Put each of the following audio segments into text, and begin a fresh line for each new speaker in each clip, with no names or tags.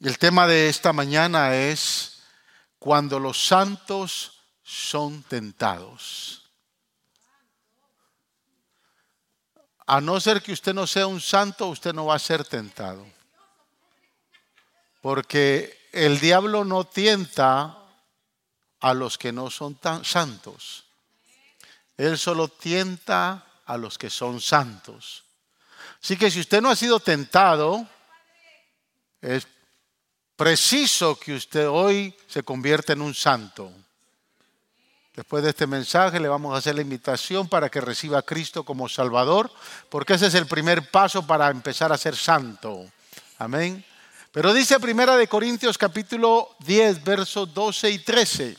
El tema de esta mañana es cuando los santos son tentados. A no ser que usted no sea un santo, usted no va a ser tentado. Porque el diablo no tienta a los que no son tan santos. Él solo tienta a los que son santos. Así que si usted no ha sido tentado, es preciso que usted hoy se convierta en un santo. Después de este mensaje le vamos a hacer la invitación para que reciba a Cristo como Salvador, porque ese es el primer paso para empezar a ser santo. Amén. Pero dice Primera de Corintios capítulo 10, versos 12 y 13.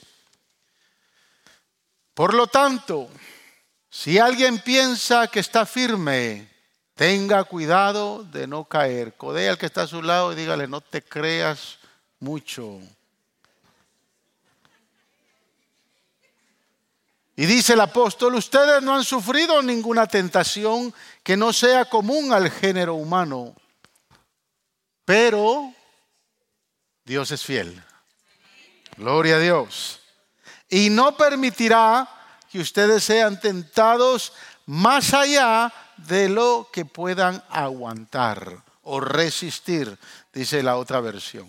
Por lo tanto, si alguien piensa que está firme, tenga cuidado de no caer. Codea al que está a su lado y dígale, no te creas mucho. Y dice el apóstol, ustedes no han sufrido ninguna tentación que no sea común al género humano, pero Dios es fiel. Gloria a Dios. Y no permitirá que ustedes sean tentados más allá de lo que puedan aguantar o resistir, dice la otra versión.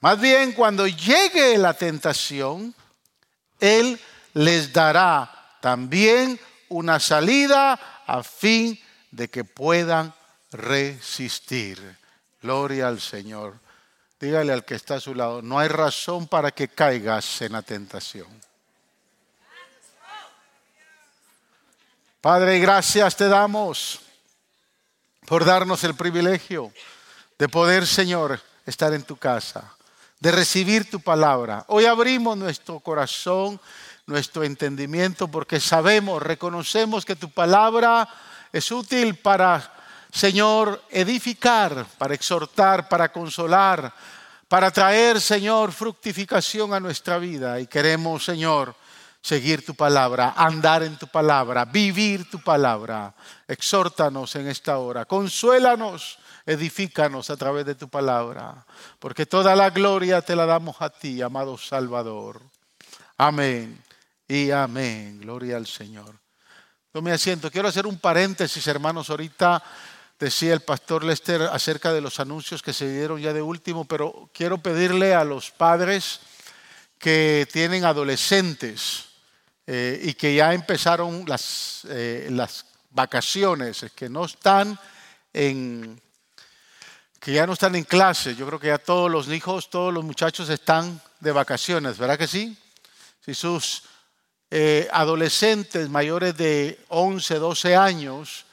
Más bien, cuando llegue la tentación, Él les dará también una salida a fin de que puedan resistir. Gloria al Señor. Dígale al que está a su lado, no hay razón para que caigas en la tentación. Padre, gracias te damos por darnos el privilegio de poder, Señor, estar en tu casa, de recibir tu palabra. Hoy abrimos nuestro corazón, nuestro entendimiento, porque sabemos, reconocemos que tu palabra es útil para, Señor, edificar, para exhortar, para consolar, para traer, Señor, fructificación a nuestra vida. Y queremos, Señor, seguir tu palabra, andar en tu palabra, vivir tu palabra. Exhórtanos en esta hora, consuélanos, edifícanos a través de tu palabra, porque toda la gloria te la damos a ti, amado Salvador. Amén y amén. Gloria al Señor. Tome asiento. Quiero hacer un paréntesis, hermanos. Ahorita decía el pastor Lester acerca de los anuncios que se dieron ya de último, pero quiero pedirle a los padres que tienen adolescentes, eh, y que ya empezaron las, eh, vacaciones, que no están en que ya no están en clase. Yo creo que ya todos los hijos, todos los muchachos están de vacaciones, ¿verdad que sí? Si sus eh, adolescentes mayores de 11, 12 años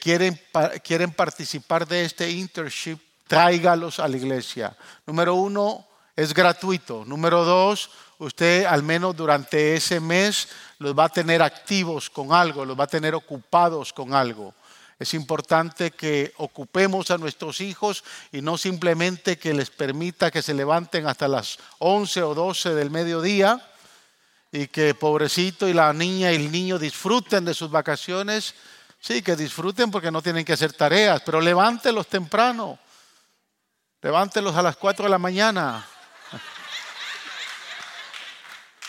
quieren, quieren participar de este internship, tráigalos a la iglesia. Número uno, es gratuito. Número dos, usted al menos durante ese mes los va a tener activos con algo, los va a tener ocupados con algo. Es importante que ocupemos a nuestros hijos y no simplemente que les permita que se levanten hasta las 11 o 12 del mediodía y que pobrecito y la niña y el niño disfruten de sus vacaciones. Sí, que disfruten porque no tienen que hacer tareas, pero levántelos temprano. Levántelos a las 4 de la mañana.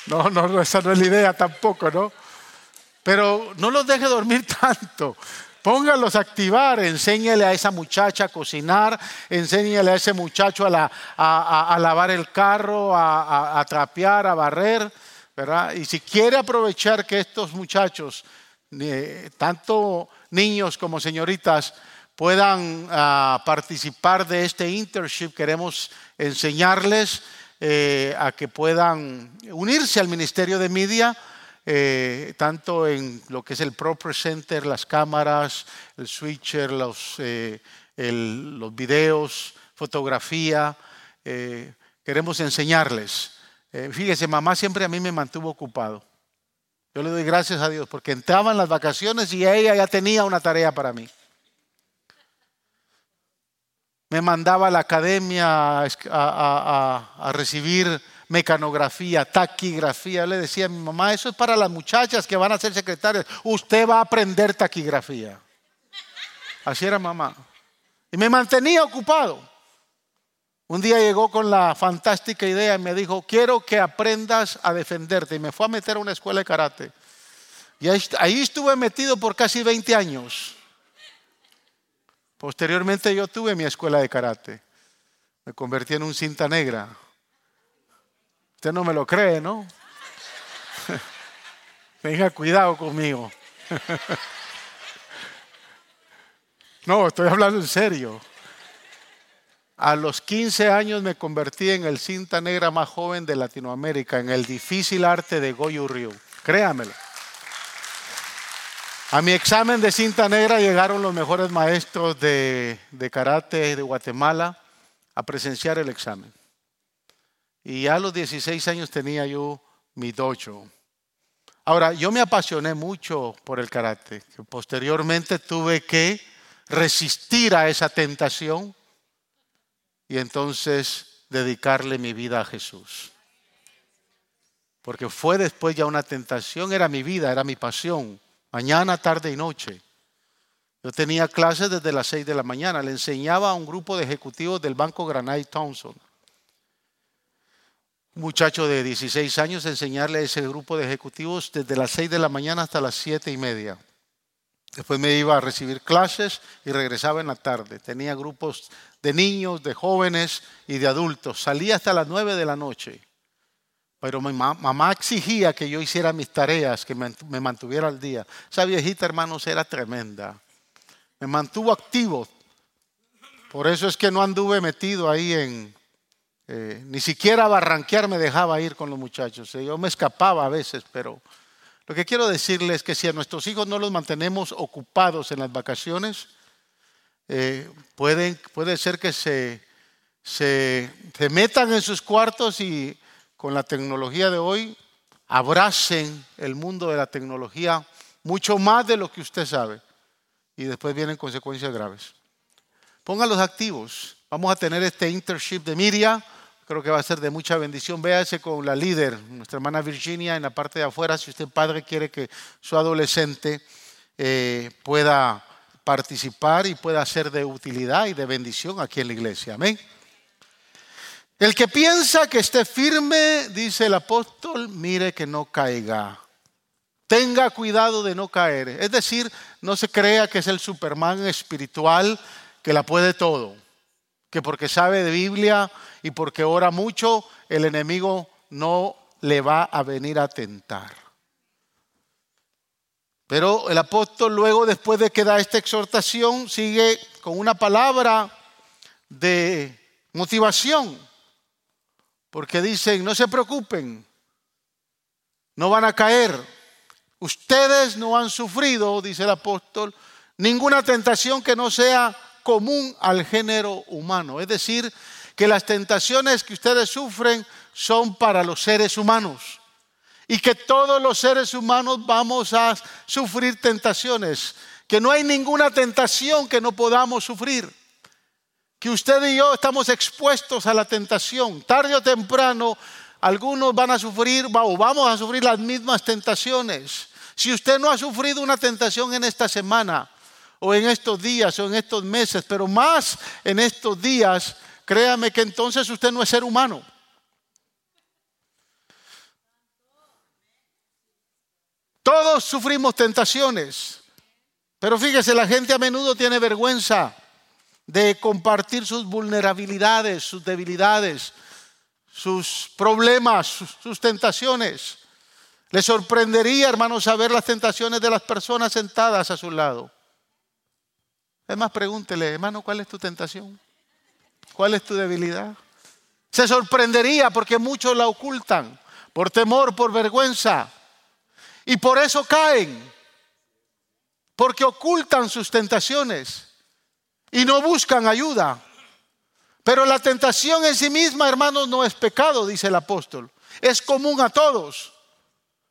No, no, esa no es la idea tampoco, ¿no? Pero no los deje dormir tanto. Póngalos a activar, enséñale a esa muchacha a cocinar, enséñale a ese muchacho a, lavar el carro, a, trapear, a barrer, ¿verdad? Y si quiere aprovechar que estos muchachos, eh, tanto niños como señoritas, puedan ah, participar de este internship, queremos enseñarles eh, a que puedan unirse al Ministerio de Media, eh, tanto en lo que es el Pro Center, las cámaras, el switcher, los, eh, los videos, fotografía. queremos enseñarles. fíjese, mamá siempre a mí me mantuvo ocupado. Yo le doy gracias a Dios porque entraban las vacaciones y ella ya tenía una tarea para mí me mandaba a la academia a, recibir mecanografía, taquigrafía. le decía a mi mamá, eso es para las muchachas que van a ser secretarias. Usted va a aprender taquigrafía. Así era mamá. Y me mantenía ocupado. Un día llegó con la fantástica idea y me dijo, quiero que aprendas a defenderte. Y me fue a meter a una escuela de karate. Y ahí, estuve metido por casi 20 años. Posteriormente yo tuve mi escuela de karate. Me convertí en un cinta negra. Usted no me lo cree, ¿no? Tenga cuidado conmigo. no, estoy hablando en serio. A los 15 años me convertí en el cinta negra más joven de Latinoamérica, en el difícil arte de Goju Ryu. Créamelo. A mi examen de cinta negra llegaron los mejores maestros de, karate de Guatemala a presenciar el examen. Y a los 16 años tenía yo mi dojo. Ahora, yo me apasioné mucho por el karate. Posteriormente tuve que resistir a esa tentación y entonces dedicarle mi vida a Jesús. Porque fue después ya una tentación, era mi vida, era mi pasión, mañana, tarde y noche. Yo tenía clases desde las 6 de la mañana, le enseñaba a un grupo de ejecutivos del Banco Granay Thompson. Un muchacho de 16 años, enseñarle a ese grupo de ejecutivos desde las 6 de la mañana hasta las 7 y media. Después me iba a recibir clases y regresaba en la tarde. Tenía grupos de niños, de jóvenes y de adultos. Salía hasta las nueve de la noche. Pero mi mamá exigía que yo hiciera mis tareas, que me mantuviera al día. Esa viejita, hermanos, era tremenda. Me mantuvo activo. Por eso es que no anduve metido ahí en... Eh, ni siquiera barranquear me dejaba ir con los muchachos. Eh, yo me escapaba a veces, pero lo que quiero decirles es que si a nuestros hijos no los mantenemos ocupados en las vacaciones, eh, puede ser que se, se metan en sus cuartos y con la tecnología de hoy abracen el mundo de la tecnología mucho más de lo que usted sabe y después vienen consecuencias graves. Pónganlos activos. Vamos a tener este internship de Miria Creo que va a ser de mucha bendición. Véase con la líder, nuestra hermana Virginia, en la parte de afuera, si usted padre quiere que su adolescente eh, pueda participar y pueda ser de utilidad y de bendición aquí en la iglesia. Amén. El que piensa que esté firme, dice el apóstol, mire que no caiga. Tenga cuidado de no caer. Es decir, no se crea que es el Superman espiritual que la puede todo que porque sabe de Biblia y porque ora mucho, el enemigo no le va a venir a tentar. Pero el apóstol luego, después de que da esta exhortación, sigue con una palabra de motivación, porque dicen, no se preocupen, no van a caer. Ustedes no han sufrido, dice el apóstol, ninguna tentación que no sea común al género humano. Es decir, que las tentaciones que ustedes sufren son para los seres humanos y que todos los seres humanos vamos a sufrir tentaciones, que no hay ninguna tentación que no podamos sufrir, que usted y yo estamos expuestos a la tentación. Tarde o temprano, algunos van a sufrir o vamos a sufrir las mismas tentaciones. Si usted no ha sufrido una tentación en esta semana, o en estos días o en estos meses, pero más en estos días, créame que entonces usted no es ser humano. Todos sufrimos tentaciones, pero fíjese, la gente a menudo tiene vergüenza de compartir sus vulnerabilidades, sus debilidades, sus problemas, sus, tentaciones. Le sorprendería, hermano, saber las tentaciones de las personas sentadas a su lado. Es más, pregúntele, hermano, ¿cuál es tu tentación? ¿Cuál es tu debilidad? Se sorprendería porque muchos la ocultan por temor, por vergüenza. Y por eso caen. Porque ocultan sus tentaciones y no buscan ayuda. Pero la tentación en sí misma, hermanos, no es pecado, dice el apóstol. Es común a todos.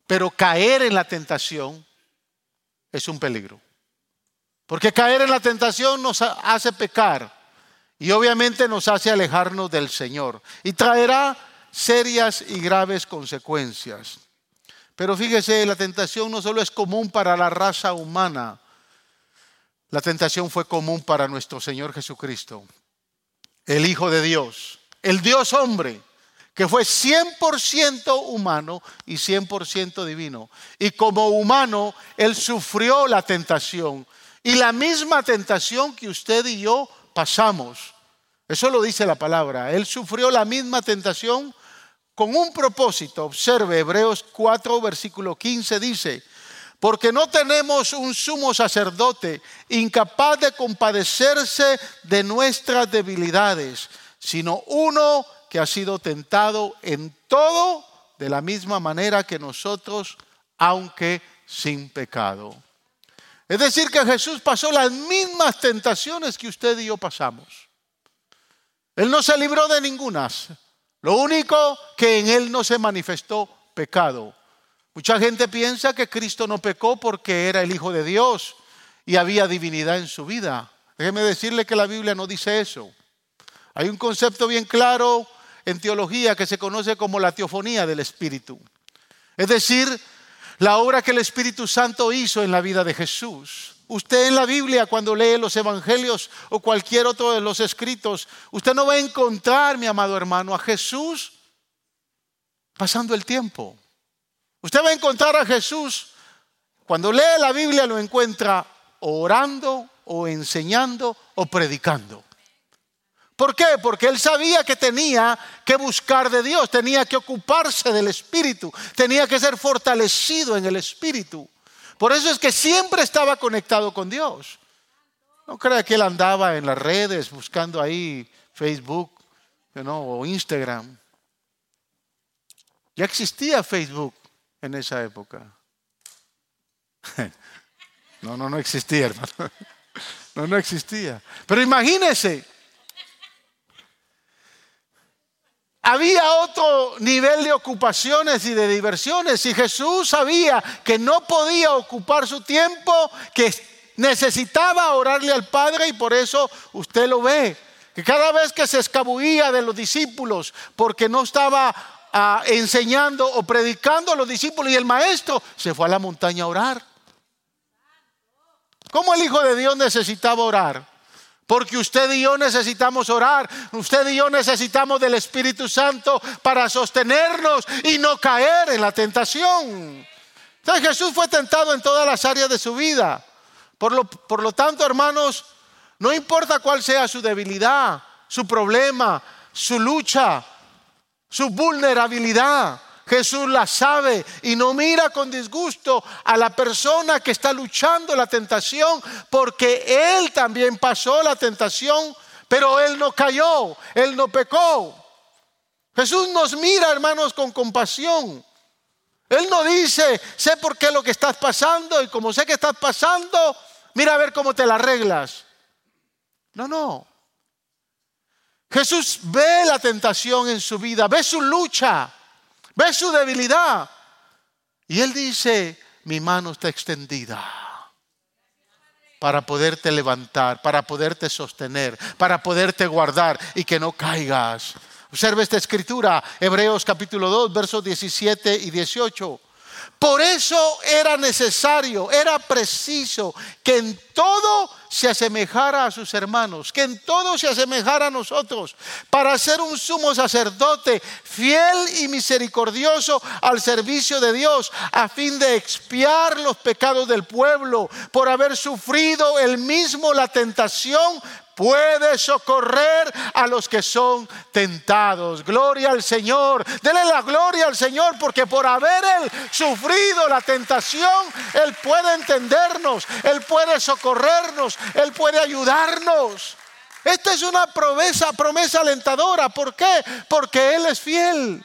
Pero caer en la tentación es un peligro. Porque caer en la tentación nos hace pecar y obviamente nos hace alejarnos del Señor y traerá serias y graves consecuencias. Pero fíjese, la tentación no solo es común para la raza humana, la tentación fue común para nuestro Señor Jesucristo, el Hijo de Dios, el Dios hombre, que fue 100% humano y 100% divino. Y como humano, Él sufrió la tentación. Y la misma tentación que usted y yo pasamos. Eso lo dice la palabra. Él sufrió la misma tentación con un propósito. Observe, Hebreos 4, versículo 15 dice, porque no tenemos un sumo sacerdote incapaz de compadecerse de nuestras debilidades, sino uno que ha sido tentado en todo de la misma manera que nosotros, aunque sin pecado. Es decir, que Jesús pasó las mismas tentaciones que usted y yo pasamos. Él no se libró de ningunas. Lo único que en él no se manifestó pecado. Mucha gente piensa que Cristo no pecó porque era el Hijo de Dios y había divinidad en su vida. Déjeme decirle que la Biblia no dice eso. Hay un concepto bien claro en teología que se conoce como la teofonía del Espíritu. Es decir, la obra que el Espíritu Santo hizo en la vida de Jesús. Usted en la Biblia, cuando lee los evangelios o cualquier otro de los escritos, usted no va a encontrar, mi amado hermano, a Jesús pasando el tiempo. Usted va a encontrar a Jesús, cuando lee la Biblia lo encuentra orando o enseñando o predicando. ¿Por qué? Porque él sabía que tenía que buscar de Dios, tenía que ocuparse del Espíritu, tenía que ser fortalecido en el Espíritu. Por eso es que siempre estaba conectado con Dios. No crea que él andaba en las redes buscando ahí Facebook o Instagram. Ya existía Facebook en esa época. No, no, no existía, hermano. No, no existía. Pero imagínese había otro nivel de ocupaciones y de diversiones. Y Jesús sabía que no podía ocupar su tiempo, que necesitaba orarle al Padre y por eso usted lo ve. Que cada vez que se escabullía de los discípulos porque no estaba enseñando o predicando a los discípulos y el maestro se fue a la montaña a orar. ¿Cómo el Hijo de Dios necesitaba orar? Porque usted y yo necesitamos orar, usted y yo necesitamos del Espíritu Santo para sostenernos y no caer en la tentación. Entonces Jesús fue tentado en todas las áreas de su vida. Por lo, por lo tanto, hermanos, no importa cuál sea su debilidad, su problema, su lucha, su vulnerabilidad, Jesús la sabe y no mira con disgusto a la persona que está luchando la tentación, porque Él también pasó la tentación, pero Él no cayó, Él no pecó. Jesús nos mira, hermanos, con compasión. Él no dice, sé por qué lo que estás pasando y como sé que estás pasando, mira a ver cómo te la arreglas. No, no. Jesús ve la tentación en su vida, ve su lucha. Ve su debilidad. Y él dice, mi mano está extendida para poderte levantar, para poderte sostener, para poderte guardar y que no caigas. Observe esta escritura, Hebreos capítulo 2, versos 17 y 18. Por eso era necesario, era preciso que en todo se asemejara a sus hermanos, que en todo se asemejara a nosotros, para ser un sumo sacerdote fiel y misericordioso al servicio de Dios, a fin de expiar los pecados del pueblo, por haber sufrido el mismo la tentación puede socorrer a los que son tentados. Gloria al Señor. Dele la gloria al Señor porque por haber Él sufrido la tentación, Él puede entendernos, Él puede socorrernos, Él puede ayudarnos. Esta es una promesa, promesa alentadora. ¿Por qué? Porque Él es fiel.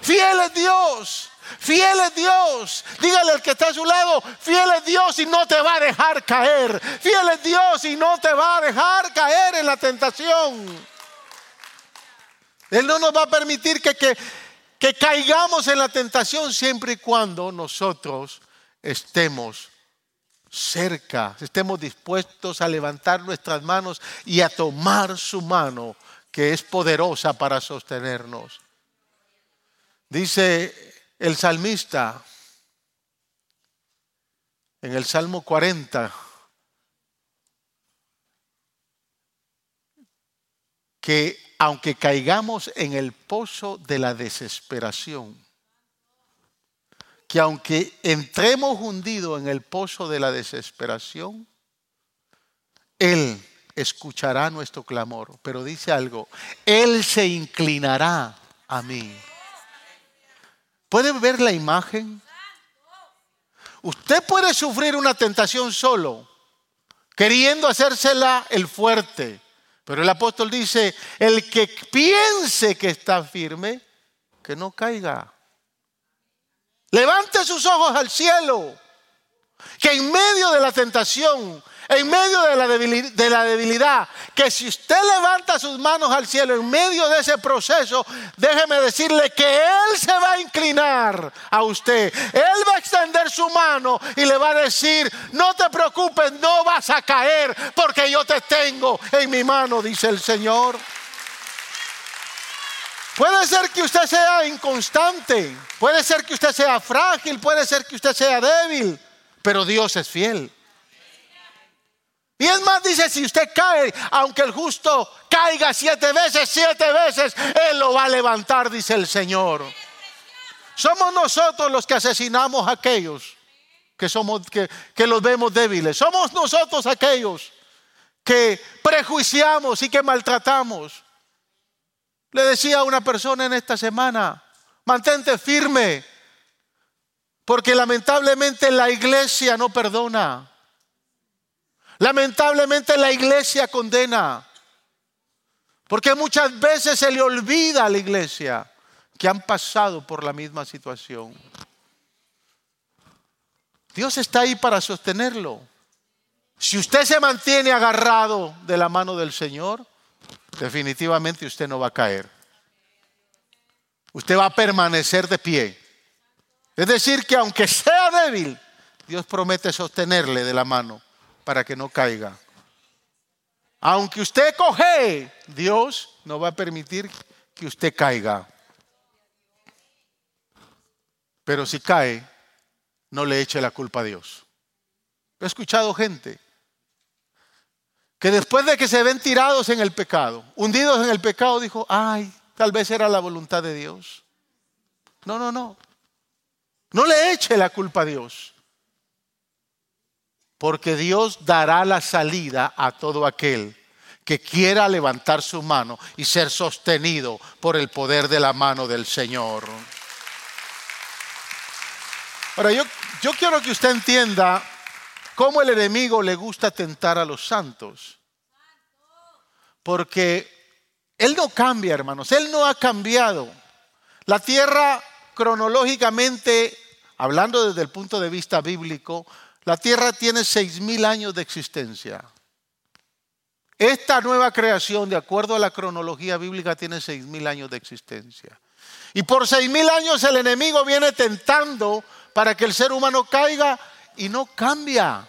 Fiel es Dios. Fiel es Dios. Dígale al que está a su lado, fiel es Dios y no te va a dejar caer. Fiel es Dios y no te va a dejar caer en la tentación. Él no nos va a permitir que, que, que caigamos en la tentación siempre y cuando nosotros estemos cerca, estemos dispuestos a levantar nuestras manos y a tomar su mano que es poderosa para sostenernos. Dice el salmista en el Salmo 40 que aunque caigamos en el pozo de la desesperación, que aunque entremos hundidos en el pozo de la desesperación, Él escuchará nuestro clamor. Pero dice algo, Él se inclinará a mí. ¿Puede ver la imagen? Usted puede sufrir una tentación solo, queriendo hacérsela el fuerte. Pero el apóstol dice, el que piense que está firme, que no caiga. Levante sus ojos al cielo, que en medio de la tentación en medio de la, debilidad, que si usted levanta sus manos al cielo en medio de ese proceso, déjeme decirle que Él se va a inclinar a usted. Él va a extender su mano y le va a decir, no te preocupes, no vas a caer porque yo te tengo en mi mano, dice el Señor. Puede ser que usted sea inconstante, puede ser que usted sea frágil, puede ser que usted sea débil, pero Dios es fiel. Y es más, dice, si usted cae, aunque el justo caiga siete veces, siete veces, Él lo va a levantar, dice el Señor. Somos nosotros los que asesinamos a aquellos que, somos, que, que los vemos débiles. Somos nosotros aquellos que prejuiciamos y que maltratamos. Le decía a una persona en esta semana, mantente firme, porque lamentablemente la iglesia no perdona. Lamentablemente la iglesia condena, porque muchas veces se le olvida a la iglesia que han pasado por la misma situación. Dios está ahí para sostenerlo. Si usted se mantiene agarrado de la mano del Señor, definitivamente usted no va a caer. Usted va a permanecer de pie. Es decir, que aunque sea débil, Dios promete sostenerle de la mano para que no caiga. Aunque usted coge, Dios no va a permitir que usted caiga. Pero si cae, no le eche la culpa a Dios. He escuchado gente que después de que se ven tirados en el pecado, hundidos en el pecado, dijo, ay, tal vez era la voluntad de Dios. No, no, no. No le eche la culpa a Dios. Porque Dios dará la salida a todo aquel que quiera levantar su mano y ser sostenido por el poder de la mano del Señor. Ahora, yo, yo quiero que usted entienda cómo el enemigo le gusta tentar a los santos. Porque Él no cambia, hermanos, Él no ha cambiado. La tierra cronológicamente, hablando desde el punto de vista bíblico, la Tierra tiene seis mil años de existencia. Esta nueva creación, de acuerdo a la cronología bíblica, tiene seis mil años de existencia. Y por seis mil años el enemigo viene tentando para que el ser humano caiga y no cambia.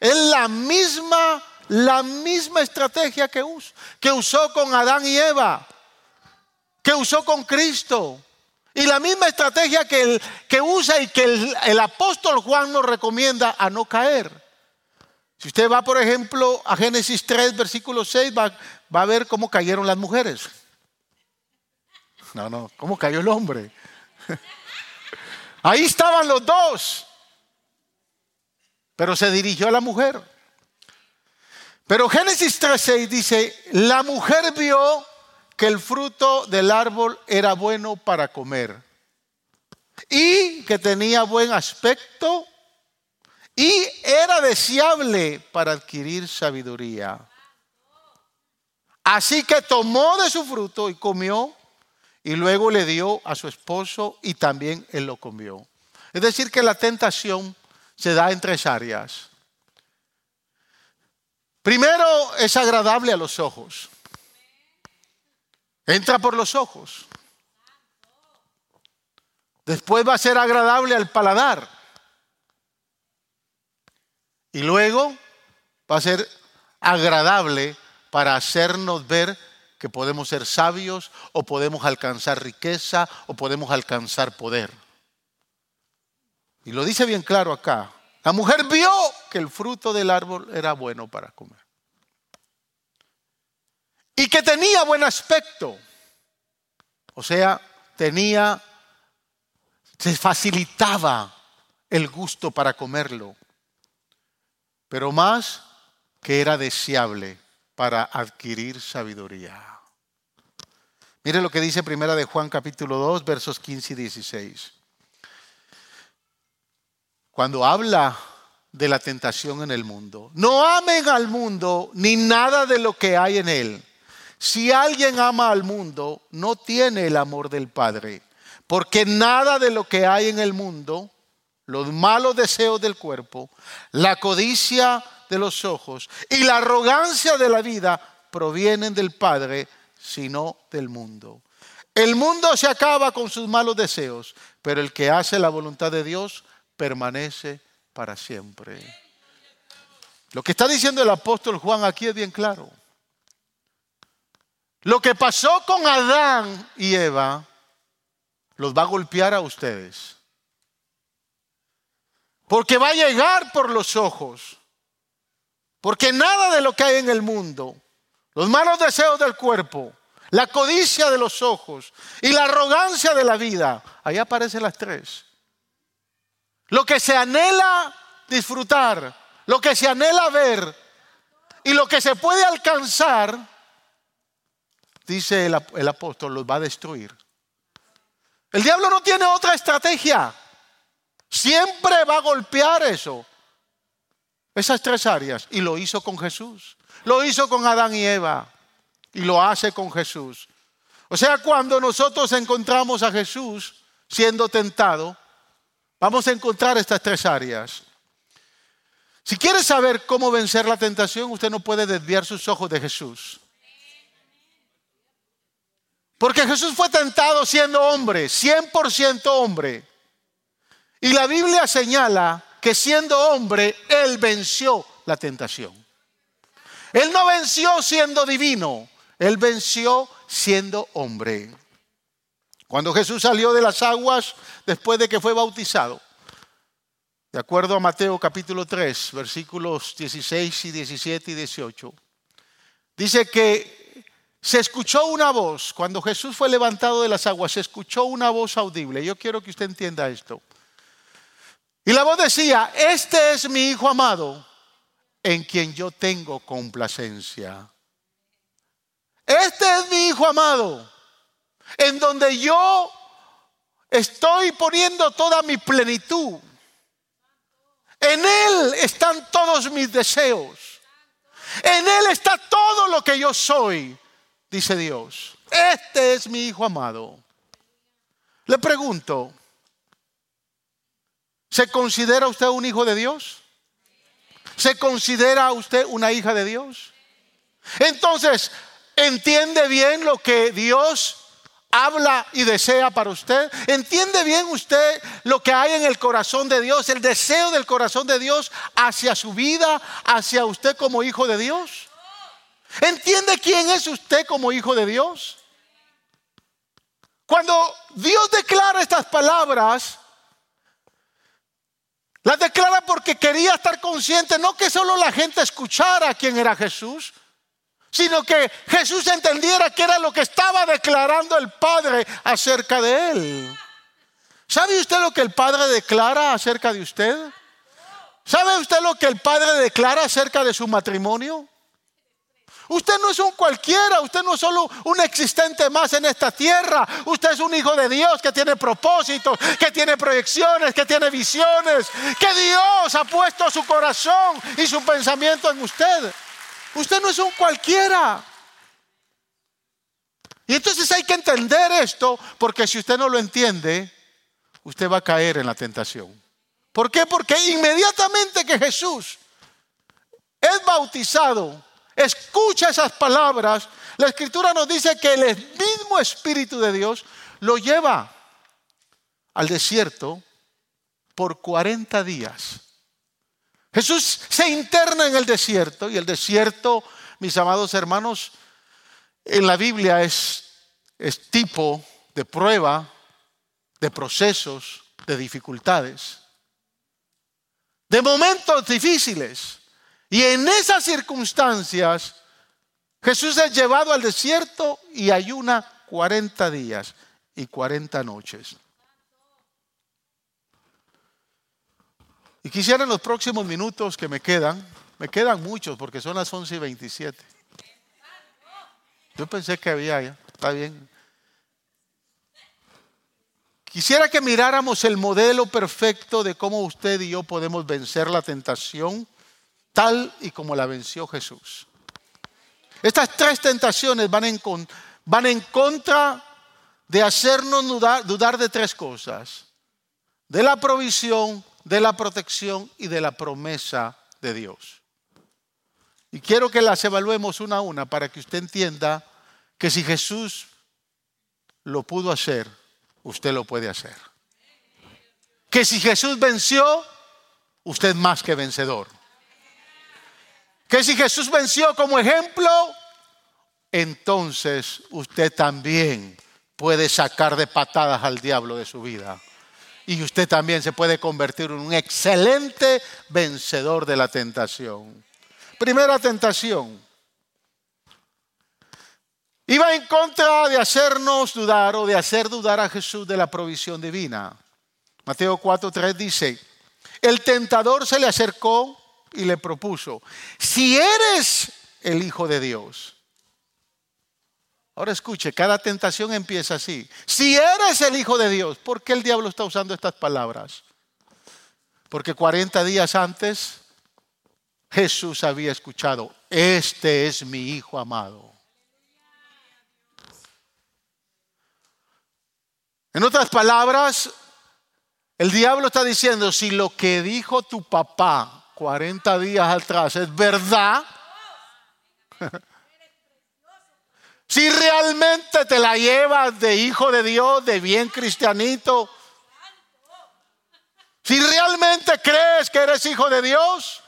Es la misma, la misma estrategia que, que usó con Adán y Eva, que usó con Cristo. Y la misma estrategia que, el, que usa y que el, apóstol Juan nos recomienda a no caer. Si usted va, por ejemplo, a Génesis 3, versículo 6, va, va a ver cómo cayeron las mujeres. No, no, cómo cayó el hombre. Ahí estaban los dos. Pero se dirigió a la mujer. Pero Génesis 6 dice, la mujer vio que el fruto del árbol era bueno para comer y que tenía buen aspecto y era deseable para adquirir sabiduría. Así que tomó de su fruto y comió y luego le dio a su esposo y también él lo comió. Es decir, que la tentación se da en tres áreas. Primero, es agradable a los ojos. Entra por los ojos. Después va a ser agradable al paladar. Y luego va a ser agradable para hacernos ver que podemos ser sabios o podemos alcanzar riqueza o podemos alcanzar poder. Y lo dice bien claro acá. La mujer vio que el fruto del árbol era bueno para comer. Y que tenía buen aspecto. O sea, tenía, se facilitaba el gusto para comerlo, pero más que era deseable para adquirir sabiduría. Mire lo que dice Primera de Juan capítulo 2, versos 15 y 16. Cuando habla de la tentación en el mundo, no amen al mundo ni nada de lo que hay en él. Si alguien ama al mundo, no tiene el amor del Padre, porque nada de lo que hay en el mundo, los malos deseos del cuerpo, la codicia de los ojos y la arrogancia de la vida provienen del Padre, sino del mundo. El mundo se acaba con sus malos deseos, pero el que hace la voluntad de Dios permanece para siempre. Lo que está diciendo el apóstol Juan aquí es bien claro. Lo que pasó con Adán y Eva los va a golpear a ustedes. Porque va a llegar por los ojos. Porque nada de lo que hay en el mundo, los malos deseos del cuerpo, la codicia de los ojos y la arrogancia de la vida, ahí aparecen las tres. Lo que se anhela disfrutar, lo que se anhela ver y lo que se puede alcanzar dice el, apóstol, los va a destruir. El diablo no tiene otra estrategia. Siempre va a golpear eso. Esas tres áreas. Y lo hizo con Jesús. Lo hizo con Adán y Eva. Y lo hace con Jesús. O sea, cuando nosotros encontramos a Jesús siendo tentado, vamos a encontrar estas tres áreas. Si quiere saber cómo vencer la tentación, usted no puede desviar sus ojos de Jesús. Porque Jesús fue tentado siendo hombre, 100% hombre. Y la Biblia señala que siendo hombre, Él venció la tentación. Él no venció siendo divino, Él venció siendo hombre. Cuando Jesús salió de las aguas después de que fue bautizado, de acuerdo a Mateo capítulo 3, versículos 16 y 17 y 18, dice que se escuchó una voz, cuando Jesús fue levantado de las aguas, se escuchó una voz audible. Yo quiero que usted entienda esto. Y la voz decía, este es mi Hijo amado, en quien yo tengo complacencia. Este es mi Hijo amado, en donde yo estoy poniendo toda mi plenitud. En Él están todos mis deseos. En Él está todo lo que yo soy dice Dios. Este es mi hijo amado. Le pregunto, ¿se considera usted un hijo de Dios? ¿Se considera usted una hija de Dios? Entonces, ¿entiende bien lo que Dios habla y desea para usted? ¿Entiende bien usted lo que hay en el corazón de Dios, el deseo del corazón de Dios hacia su vida, hacia usted como hijo de Dios? ¿Entiende quién es usted como hijo de Dios? Cuando Dios declara estas palabras, las declara porque quería estar consciente, no que solo la gente escuchara quién era Jesús, sino que Jesús entendiera que era lo que estaba declarando el Padre acerca de él. ¿Sabe usted lo que el Padre declara acerca de usted? ¿Sabe usted lo que el Padre declara acerca de su matrimonio? Usted no es un cualquiera, usted no es solo un existente más en esta tierra. Usted es un hijo de Dios que tiene propósitos, que tiene proyecciones, que tiene visiones, que Dios ha puesto su corazón y su pensamiento en usted. Usted no es un cualquiera. Y entonces hay que entender esto, porque si usted no lo entiende, usted va a caer en la tentación. ¿Por qué? Porque inmediatamente que Jesús es bautizado, escucha esas palabras, la escritura nos dice que el mismo Espíritu de Dios lo lleva al desierto por 40 días. Jesús se interna en el desierto y el desierto, mis amados hermanos, en la Biblia es, es tipo de prueba, de procesos, de dificultades, de momentos difíciles. Y en esas circunstancias, Jesús es llevado al desierto y ayuna 40 días y 40 noches. Y quisiera en los próximos minutos que me quedan, me quedan muchos porque son las 11 y 27. Yo pensé que había ya, está bien. Quisiera que miráramos el modelo perfecto de cómo usted y yo podemos vencer la tentación tal y como la venció Jesús. Estas tres tentaciones van en, van en contra de hacernos dudar, dudar de tres cosas. De la provisión, de la protección y de la promesa de Dios. Y quiero que las evaluemos una a una para que usted entienda que si Jesús lo pudo hacer, usted lo puede hacer. Que si Jesús venció, usted más que vencedor. Que si Jesús venció como ejemplo, entonces usted también puede sacar de patadas al diablo de su vida y usted también se puede convertir en un excelente vencedor de la tentación. Primera tentación. Iba en contra de hacernos dudar o de hacer dudar a Jesús de la provisión divina. Mateo 4:3 dice, el tentador se le acercó y le propuso, si eres el Hijo de Dios, Ahora escuche, cada tentación empieza así. Si eres el Hijo de Dios, ¿por qué el diablo está usando estas palabras? Porque 40 días antes Jesús había escuchado, este es mi Hijo amado. En otras palabras, el diablo está diciendo, si lo que dijo tu papá 40 días atrás es verdad, Si realmente te la llevas de hijo de Dios, de bien cristianito. Si realmente crees que eres hijo de Dios,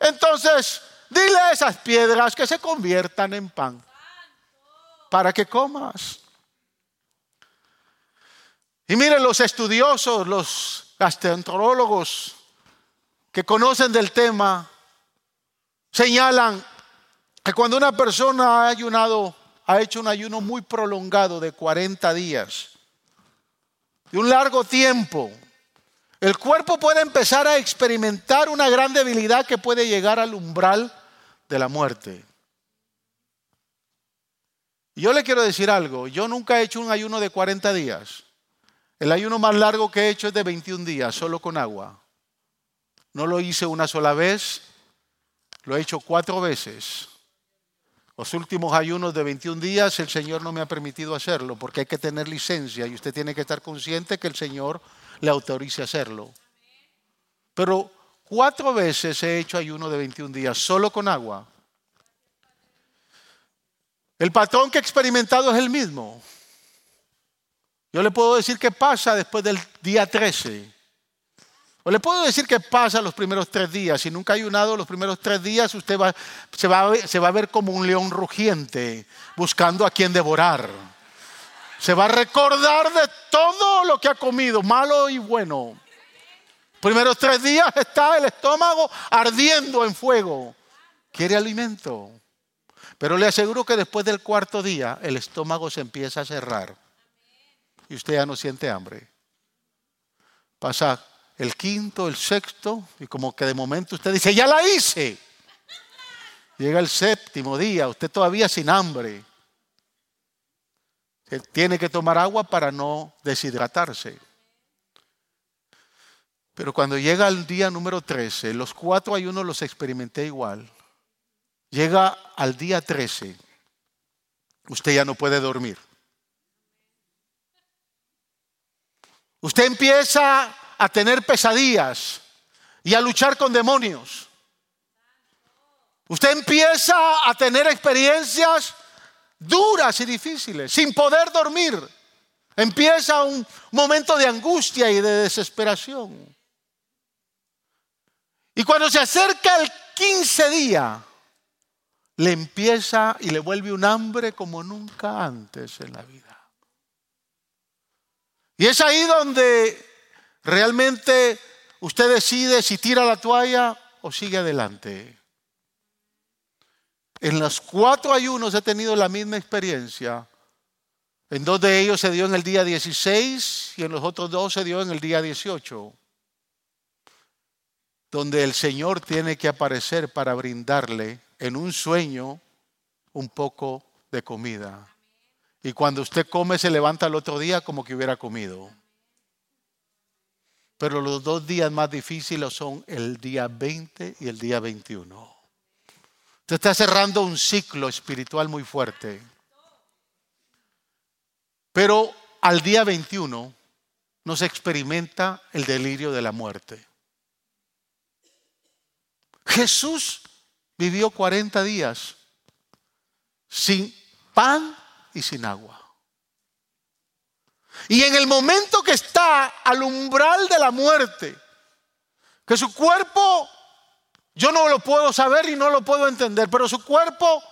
entonces dile a esas piedras que se conviertan en pan para que comas. Y miren los estudiosos, los gastroenterólogos que conocen del tema, señalan que cuando una persona ha ayunado, ha hecho un ayuno muy prolongado de 40 días, de un largo tiempo, el cuerpo puede empezar a experimentar una gran debilidad que puede llegar al umbral de la muerte. Y yo le quiero decir algo, yo nunca he hecho un ayuno de 40 días. El ayuno más largo que he hecho es de 21 días, solo con agua. No lo hice una sola vez, lo he hecho cuatro veces. Los últimos ayunos de 21 días el Señor no me ha permitido hacerlo porque hay que tener licencia y usted tiene que estar consciente que el Señor le autorice hacerlo. Pero cuatro veces he hecho ayuno de 21 días solo con agua. El patrón que he experimentado es el mismo. Yo le puedo decir qué pasa después del día 13. O le puedo decir qué pasa los primeros tres días. Si nunca ha ayunado los primeros tres días, usted va, se, va, se va a ver como un león rugiente buscando a quien devorar. Se va a recordar de todo lo que ha comido, malo y bueno. Primeros tres días está el estómago ardiendo en fuego. Quiere alimento. Pero le aseguro que después del cuarto día el estómago se empieza a cerrar. Y usted ya no siente hambre. Pasa el quinto, el sexto, y como que de momento usted dice, ya la hice. Llega el séptimo día, usted todavía sin hambre. Tiene que tomar agua para no deshidratarse. Pero cuando llega el día número 13, los cuatro ayunos los experimenté igual. Llega al día 13, usted ya no puede dormir. Usted empieza a tener pesadillas y a luchar con demonios. Usted empieza a tener experiencias duras y difíciles, sin poder dormir. Empieza un momento de angustia y de desesperación. Y cuando se acerca el 15 día, le empieza y le vuelve un hambre como nunca antes en la vida. Y es ahí donde Realmente usted decide si tira la toalla o sigue adelante. En los cuatro ayunos he tenido la misma experiencia. En dos de ellos se dio en el día 16 y en los otros dos se dio en el día 18. Donde el Señor tiene que aparecer para brindarle en un sueño un poco de comida. Y cuando usted come se levanta el otro día como que hubiera comido. Pero los dos días más difíciles son el día 20 y el día 21. Usted está cerrando un ciclo espiritual muy fuerte. Pero al día 21 no se experimenta el delirio de la muerte. Jesús vivió 40 días sin pan y sin agua. Y en el momento que está al umbral de la muerte, que su cuerpo, yo no lo puedo saber y no lo puedo entender, pero su cuerpo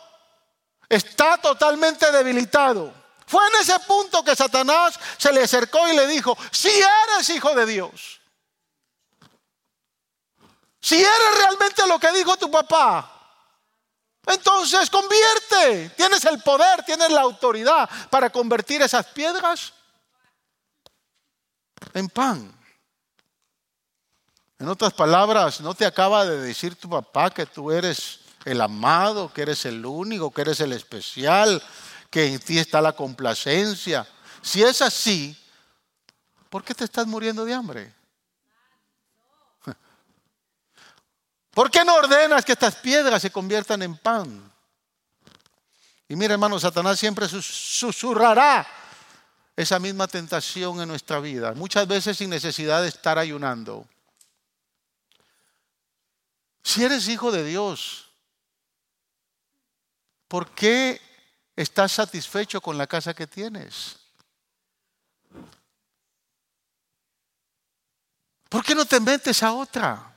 está totalmente debilitado. Fue en ese punto que Satanás se le acercó y le dijo, si eres hijo de Dios, si eres realmente lo que dijo tu papá, entonces convierte. Tienes el poder, tienes la autoridad para convertir esas piedras en pan. En otras palabras, no te acaba de decir tu papá que tú eres el amado, que eres el único, que eres el especial, que en ti está la complacencia. Si es así, ¿por qué te estás muriendo de hambre? ¿Por qué no ordenas que estas piedras se conviertan en pan? Y mira, hermano, Satanás siempre susurrará esa misma tentación en nuestra vida, muchas veces sin necesidad de estar ayunando. Si eres hijo de Dios, ¿por qué estás satisfecho con la casa que tienes? ¿Por qué no te metes a otra?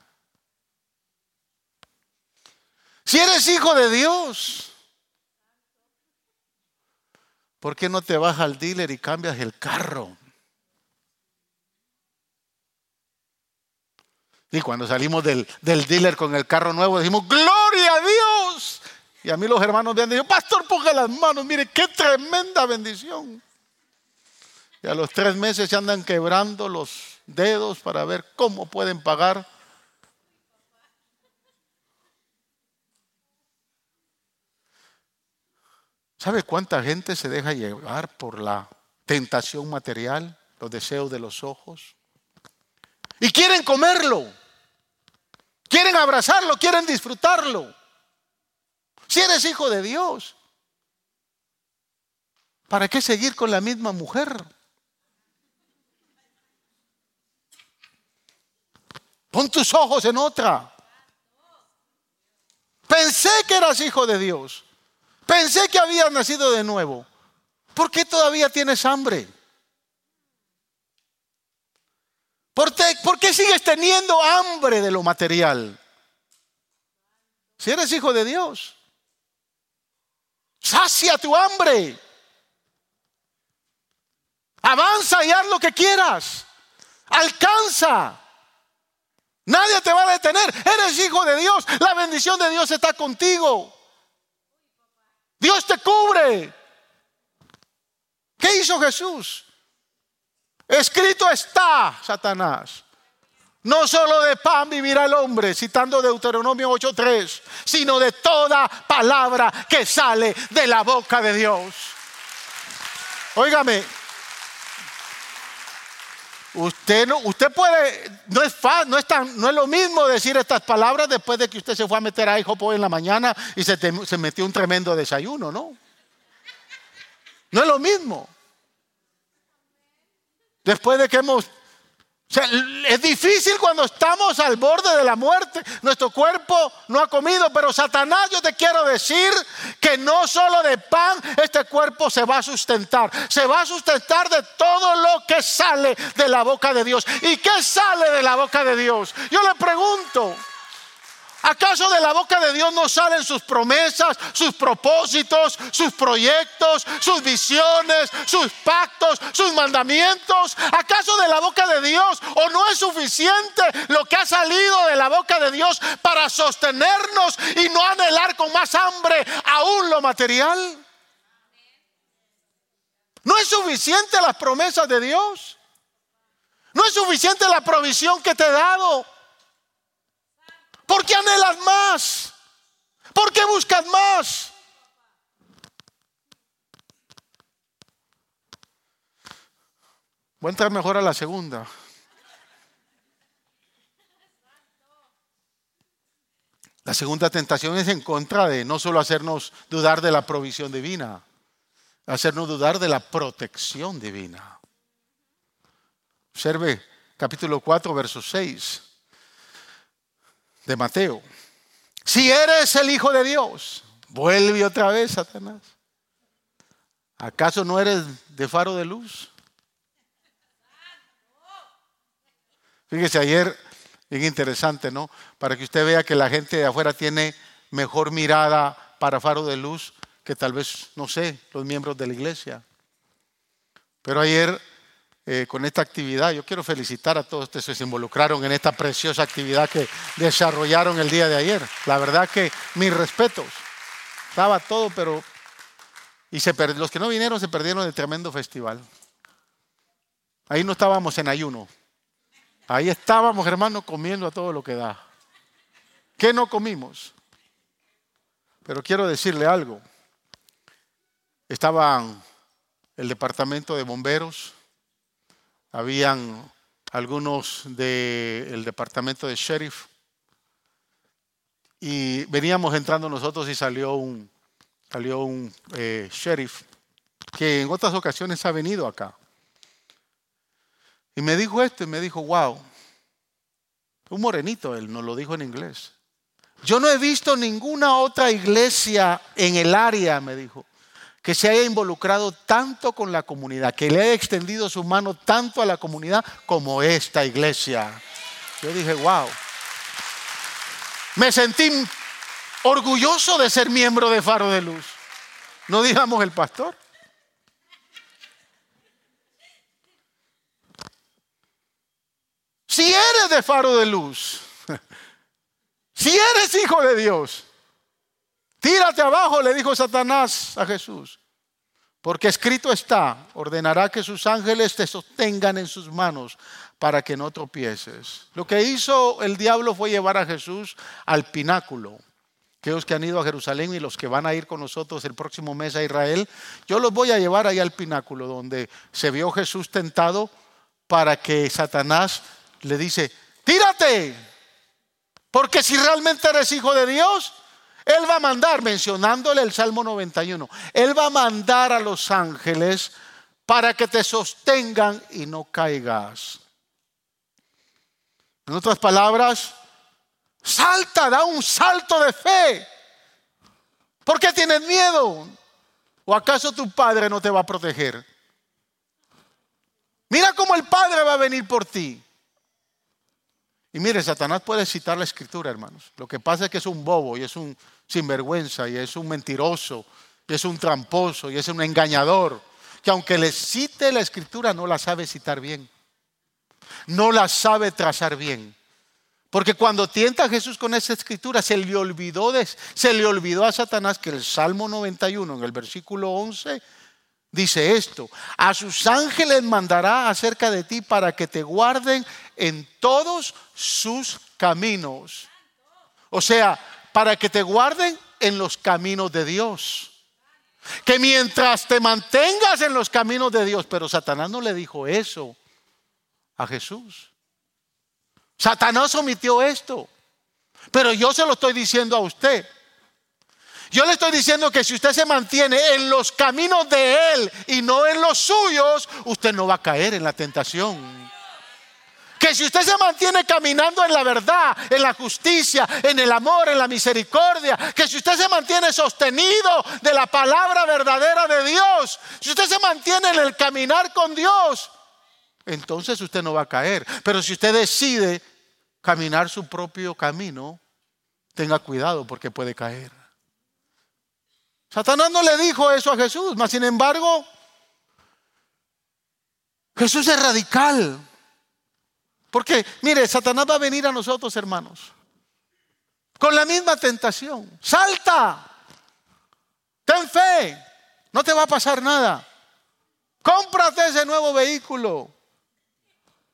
Si eres hijo de Dios, ¿por qué no te vas al dealer y cambias el carro? Y cuando salimos del, dealer con el carro nuevo, decimos, gloria a Dios. Y a mí los hermanos me han dicho, pastor, ponga las manos, mire, qué tremenda bendición. Y a los tres meses se andan quebrando los dedos para ver cómo pueden pagar ¿Sabe cuánta gente se deja llevar por la tentación material, los deseos de los ojos? Y quieren comerlo, quieren abrazarlo, quieren disfrutarlo. Si eres hijo de Dios, ¿para qué seguir con la misma mujer? Pon tus ojos en otra. Pensé que eras hijo de Dios. Pensé que había nacido de nuevo. ¿Por qué todavía tienes hambre? ¿Por, qué sigues teniendo hambre de lo material? Si eres hijo de Dios, sacia tu hambre. Avanza y haz lo que quieras. Alcanza. Nadie te va a detener. Eres hijo de Dios. La bendición de Dios está contigo. Dios te cubre. ¿Qué hizo Jesús? Escrito está, Satanás. No solo de pan vivirá el hombre, citando Deuteronomio 8:3, sino de toda palabra que sale de la boca de Dios. Óigame, Usted no, usted puede, no es, no, es tan, no es lo mismo decir estas palabras después de que usted se fue a meter a hoy en la mañana y se, se metió un tremendo desayuno, ¿no? No es lo mismo. Después de que hemos es difícil cuando estamos al borde de la muerte. Nuestro cuerpo no ha comido, pero Satanás, yo te quiero decir que no solo de pan este cuerpo se va a sustentar. Se va a sustentar de todo lo que sale de la boca de Dios. ¿Y qué sale de la boca de Dios? Yo le pregunto, ¿Acaso de la boca de Dios no salen sus promesas, sus propósitos, sus proyectos, sus visiones, sus pactos, sus mandamientos? ¿Acaso de la boca de Dios o no es suficiente lo que ha salido de la boca de Dios para sostenernos y no anhelar con más hambre aún lo material? ¿No es suficiente las promesas de Dios? ¿No es suficiente la provisión que te he dado? ¿Por qué anhelas más? ¿Por qué buscas más? Voy a entrar mejor a la segunda. La segunda tentación es en contra de no solo hacernos dudar de la provisión divina, hacernos dudar de la protección divina. Observe capítulo 4, verso 6 de Mateo. Si eres el Hijo de Dios, vuelve otra vez, Satanás. ¿Acaso no eres de faro de luz? Fíjese, ayer, bien interesante, ¿no? Para que usted vea que la gente de afuera tiene mejor mirada para faro de luz que tal vez, no sé, los miembros de la iglesia. Pero ayer eh, con esta actividad. Yo quiero felicitar a todos los que se involucraron en esta preciosa actividad que desarrollaron el día de ayer. La verdad que mis respetos. Estaba todo, pero... Y los que no vinieron se perdieron el tremendo festival. Ahí no estábamos en ayuno. Ahí estábamos, hermanos, comiendo a todo lo que da. ¿Qué no comimos? Pero quiero decirle algo. Estaban el departamento de bomberos, habían algunos del departamento de sheriff y veníamos entrando nosotros y salió un, salió un eh, sheriff que en otras ocasiones ha venido acá. Y me dijo esto y me dijo, wow, un morenito, él nos lo dijo en inglés. Yo no he visto ninguna otra iglesia en el área, me dijo, que se haya involucrado tanto con la comunidad, que le haya extendido su mano tanto a la comunidad como esta iglesia. Yo dije, wow. Me sentí orgulloso de ser miembro de Faro de Luz. No digamos el pastor. Si eres de Faro de Luz, si eres hijo de Dios, Tírate abajo, le dijo Satanás a Jesús. Porque escrito está, ordenará que sus ángeles te sostengan en sus manos para que no tropieces. Lo que hizo el diablo fue llevar a Jesús al pináculo. Aquellos que han ido a Jerusalén y los que van a ir con nosotros el próximo mes a Israel, yo los voy a llevar ahí al pináculo donde se vio Jesús tentado para que Satanás le dice, tírate, porque si realmente eres hijo de Dios, él va a mandar, mencionándole el Salmo 91, Él va a mandar a los ángeles para que te sostengan y no caigas. En otras palabras, salta, da un salto de fe. ¿Por qué tienes miedo? ¿O acaso tu padre no te va a proteger? Mira cómo el padre va a venir por ti. Y mire, Satanás puede citar la escritura, hermanos. Lo que pasa es que es un bobo y es un sinvergüenza y es un mentiroso y es un tramposo y es un engañador. Que aunque le cite la escritura no la sabe citar bien. No la sabe trazar bien. Porque cuando tienta a Jesús con esa escritura, se le olvidó, de, se le olvidó a Satanás que el Salmo 91, en el versículo 11, dice esto, a sus ángeles mandará acerca de ti para que te guarden en todos sus caminos. O sea, para que te guarden en los caminos de Dios. Que mientras te mantengas en los caminos de Dios, pero Satanás no le dijo eso a Jesús. Satanás omitió esto, pero yo se lo estoy diciendo a usted. Yo le estoy diciendo que si usted se mantiene en los caminos de Él y no en los suyos, usted no va a caer en la tentación. Que si usted se mantiene caminando en la verdad, en la justicia, en el amor, en la misericordia, que si usted se mantiene sostenido de la palabra verdadera de Dios, si usted se mantiene en el caminar con Dios, entonces usted no va a caer. Pero si usted decide caminar su propio camino, tenga cuidado porque puede caer. Satanás no le dijo eso a Jesús, mas sin embargo, Jesús es radical. Porque, mire, Satanás va a venir a nosotros, hermanos, con la misma tentación. Salta, ten fe, no te va a pasar nada. Cómprate ese nuevo vehículo.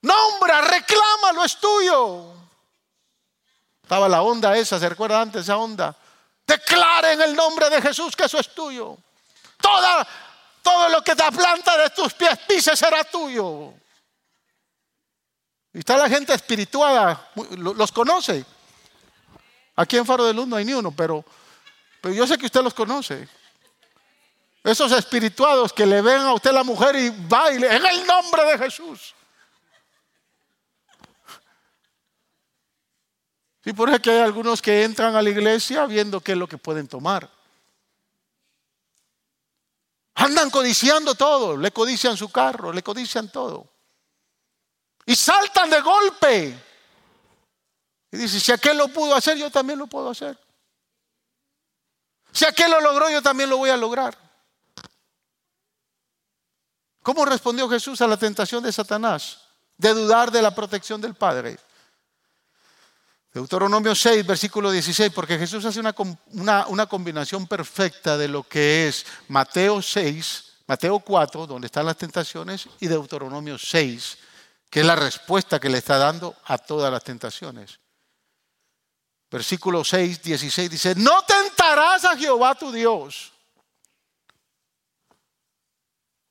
Nombra, reclámalo, es tuyo. Estaba la onda esa, ¿se recuerda antes esa onda? Declara en el nombre de Jesús que eso es tuyo. Toda, todo lo que te planta de tus pies pises será tuyo. Y está la gente espirituada, los conoce. Aquí en Faro de Luz no hay ni uno, pero, pero yo sé que usted los conoce. Esos espirituados que le ven a usted la mujer y baile en el nombre de Jesús. Sí, por eso que hay algunos que entran a la iglesia viendo qué es lo que pueden tomar. Andan codiciando todo, le codician su carro, le codician todo. Y saltan de golpe. Y dice, si aquel lo pudo hacer, yo también lo puedo hacer. Si aquel lo logró, yo también lo voy a lograr. ¿Cómo respondió Jesús a la tentación de Satanás? De dudar de la protección del Padre. Deuteronomio 6, versículo 16, porque Jesús hace una, una, una, combinación perfecta de lo que es Mateo 6, Mateo 4, donde están las tentaciones, y Deuteronomio 6, que es la respuesta que le está dando a todas las tentaciones. Versículo 6, 16 dice, no tentarás a Jehová tu Dios.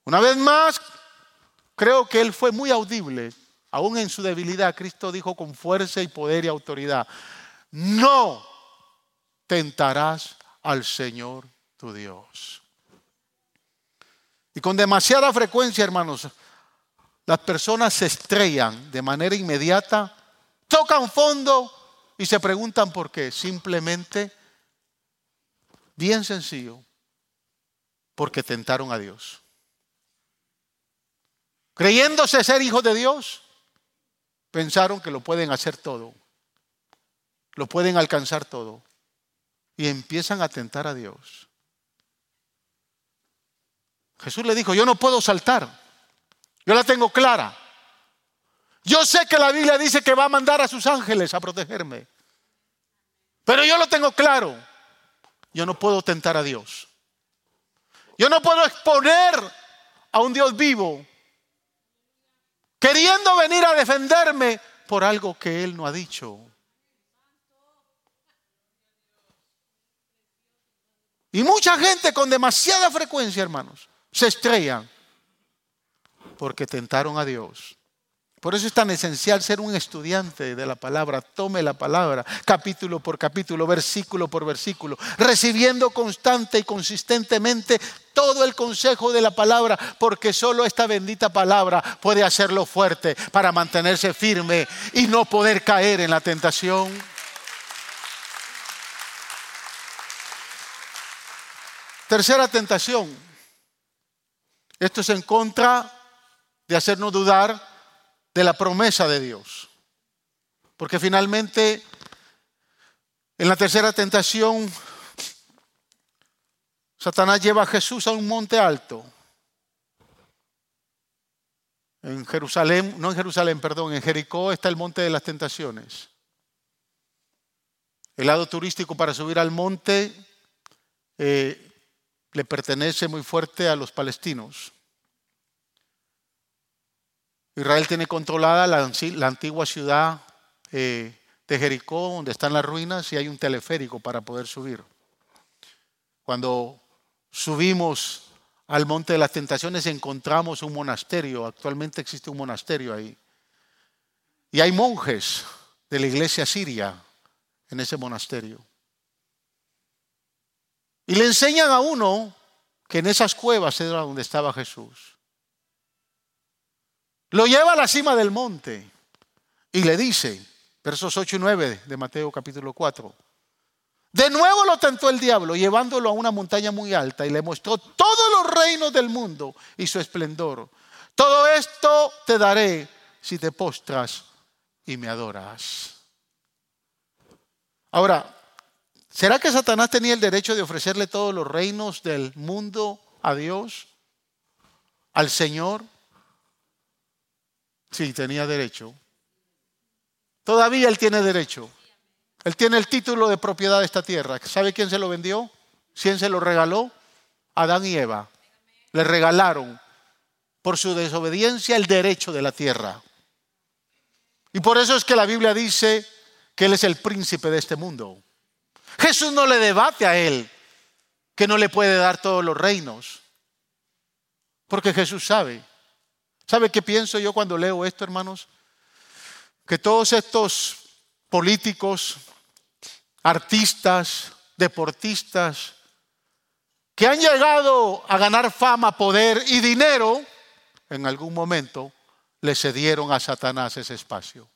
Una vez más, creo que él fue muy audible Aún en su debilidad, Cristo dijo con fuerza y poder y autoridad, no tentarás al Señor tu Dios. Y con demasiada frecuencia, hermanos, las personas se estrellan de manera inmediata, tocan fondo y se preguntan por qué. Simplemente, bien sencillo, porque tentaron a Dios. Creyéndose ser hijos de Dios, pensaron que lo pueden hacer todo, lo pueden alcanzar todo, y empiezan a tentar a Dios. Jesús le dijo, yo no puedo saltar, yo la tengo clara. Yo sé que la Biblia dice que va a mandar a sus ángeles a protegerme, pero yo lo tengo claro, yo no puedo tentar a Dios. Yo no puedo exponer a un Dios vivo queriendo venir a defenderme por algo que Él no ha dicho. Y mucha gente con demasiada frecuencia, hermanos, se estrellan porque tentaron a Dios. Por eso es tan esencial ser un estudiante de la palabra. Tome la palabra capítulo por capítulo, versículo por versículo, recibiendo constante y consistentemente todo el consejo de la palabra, porque solo esta bendita palabra puede hacerlo fuerte para mantenerse firme y no poder caer en la tentación. Tercera tentación. Esto es en contra de hacernos dudar de la promesa de Dios. Porque finalmente, en la tercera tentación, Satanás lleva a Jesús a un monte alto. En Jerusalén, no en Jerusalén, perdón, en Jericó está el monte de las tentaciones. El lado turístico para subir al monte eh, le pertenece muy fuerte a los palestinos. Israel tiene controlada la, antigua ciudad eh, de Jericó, donde están las ruinas, y hay un teleférico para poder subir. Cuando subimos al Monte de las Tentaciones encontramos un monasterio, actualmente existe un monasterio ahí. Y hay monjes de la iglesia siria en ese monasterio. Y le enseñan a uno que en esas cuevas era donde estaba Jesús. Lo lleva a la cima del monte y le dice, versos 8 y 9 de Mateo capítulo 4, de nuevo lo tentó el diablo, llevándolo a una montaña muy alta y le mostró todos los reinos del mundo y su esplendor. Todo esto te daré si te postras y me adoras. Ahora, ¿Será que Satanás tenía el derecho de ofrecerle todos los reinos del mundo a Dios? ¿Al Señor? Sí, tenía derecho. Todavía él tiene derecho. Él tiene el título de propiedad de esta tierra. ¿Sabe quién se lo vendió? ¿Quién se lo regaló? Adán y Eva. Le regalaron por su desobediencia el derecho de la tierra. Y por eso es que la Biblia dice que Él es el príncipe de este mundo. Jesús no le debate a Él que no le puede dar todos los reinos. Porque Jesús sabe. ¿Sabe qué pienso yo cuando leo esto, hermanos? Que todos estos políticos, artistas, deportistas, que han llegado a ganar fama, poder y dinero, en algún momento le cedieron a Satanás ese espacio.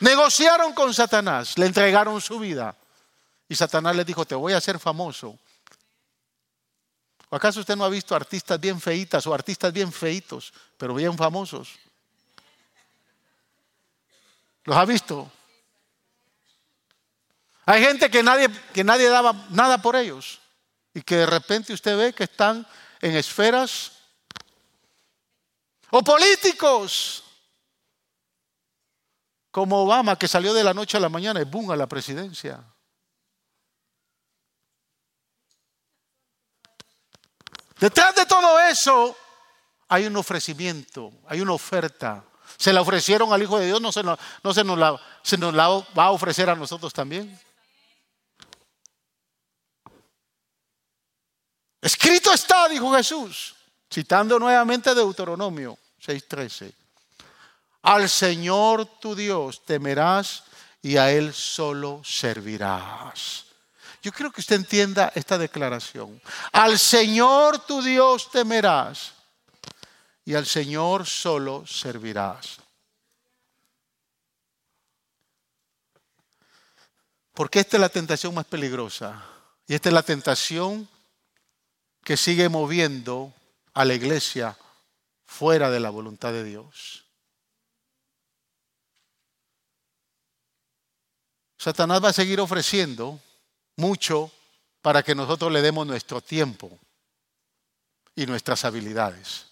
Negociaron con Satanás, le entregaron su vida. Y Satanás le dijo, te voy a hacer famoso. ¿Acaso usted no ha visto artistas bien feitas o artistas bien feitos, pero bien famosos? ¿Los ha visto? Hay gente que nadie, que nadie daba nada por ellos y que de repente usted ve que están en esferas o políticos como Obama que salió de la noche a la mañana y boom a la presidencia. Detrás de todo eso hay un ofrecimiento, hay una oferta. Se la ofrecieron al Hijo de Dios, no se, nos, la va a ofrecer a nosotros también. Escrito está, dijo Jesús, citando nuevamente Deuteronomio 6:13. Al Señor tu Dios temerás y a Él solo servirás. Yo quiero que usted entienda esta declaración. Al Señor tu Dios temerás y al Señor solo servirás. Porque esta es la tentación más peligrosa. Y esta es la tentación que sigue moviendo a la iglesia fuera de la voluntad de Dios. Satanás va a seguir ofreciendo mucho para que nosotros le demos nuestro tiempo y nuestras habilidades.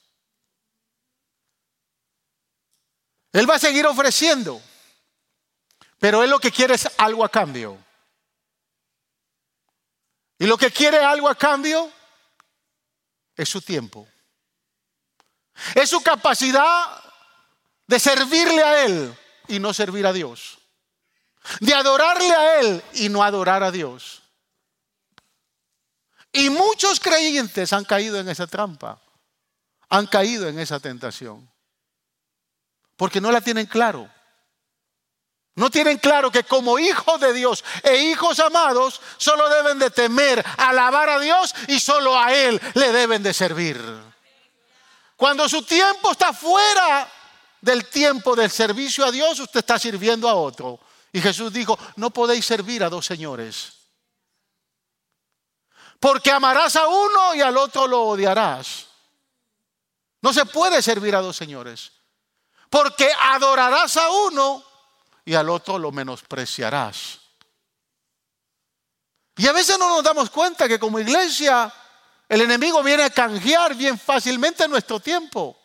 Él va a seguir ofreciendo, pero él lo que quiere es algo a cambio. Y lo que quiere algo a cambio es su tiempo. Es su capacidad de servirle a Él y no servir a Dios de adorarle a Él y no adorar a Dios. Y muchos creyentes han caído en esa trampa, han caído en esa tentación, porque no la tienen claro. No tienen claro que como hijos de Dios e hijos amados solo deben de temer, alabar a Dios y solo a Él le deben de servir. Cuando su tiempo está fuera del tiempo del servicio a Dios, usted está sirviendo a otro. Y Jesús dijo, no podéis servir a dos señores. Porque amarás a uno y al otro lo odiarás. No se puede servir a dos señores. Porque adorarás a uno y al otro lo menospreciarás. Y a veces no nos damos cuenta que como iglesia el enemigo viene a canjear bien fácilmente nuestro tiempo.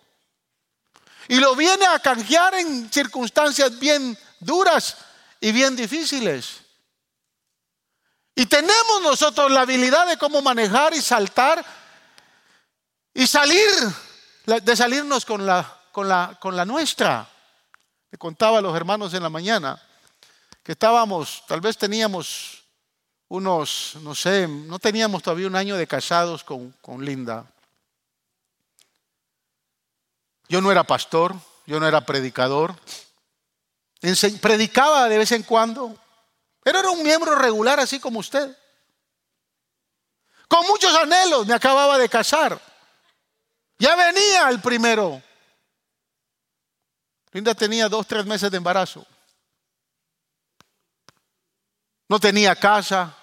Y lo viene a canjear en circunstancias bien duras y bien difíciles. Y tenemos nosotros la habilidad de cómo manejar y saltar y salir, de salirnos con la, con la, con la nuestra. Me contaba a los hermanos en la mañana que estábamos, tal vez teníamos unos, no sé, no teníamos todavía un año de casados con, con Linda. Yo no era pastor, yo no era predicador, predicaba de vez en cuando, pero era un miembro regular así como usted. Con muchos anhelos me acababa de casar. Ya venía el primero. Linda tenía dos, tres meses de embarazo. No tenía casa.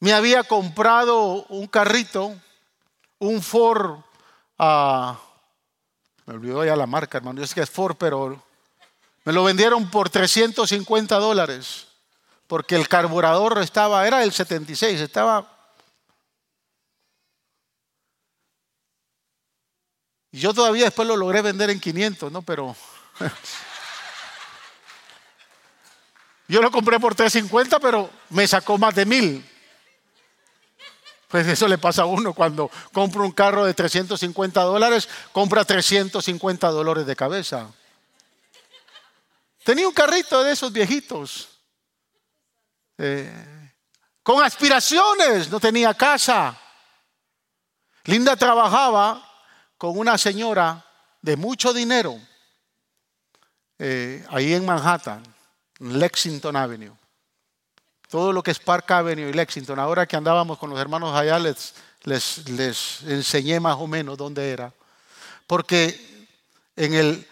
Me había comprado un carrito, un Ford. Ah, me olvidó ya la marca, hermano. Es que es Ford, pero me lo vendieron por 350 dólares. porque el carburador estaba, era el 76, estaba... Y yo todavía después lo logré vender en 500, ¿no? Pero... yo lo compré por 350, pero me sacó más de mil. Pues eso le pasa a uno cuando compra un carro de 350 dólares, compra 350 dólares de cabeza. Tenía un carrito de esos viejitos, con aspiraciones, no tenía casa. Linda trabajaba con una señora de mucho dinero eh, ahí en Manhattan, Lexington Avenue. Todo lo que es Park Avenue y Lexington. Ahora que andábamos con los hermanos allá, les, les enseñé más o menos dónde era. Porque en el,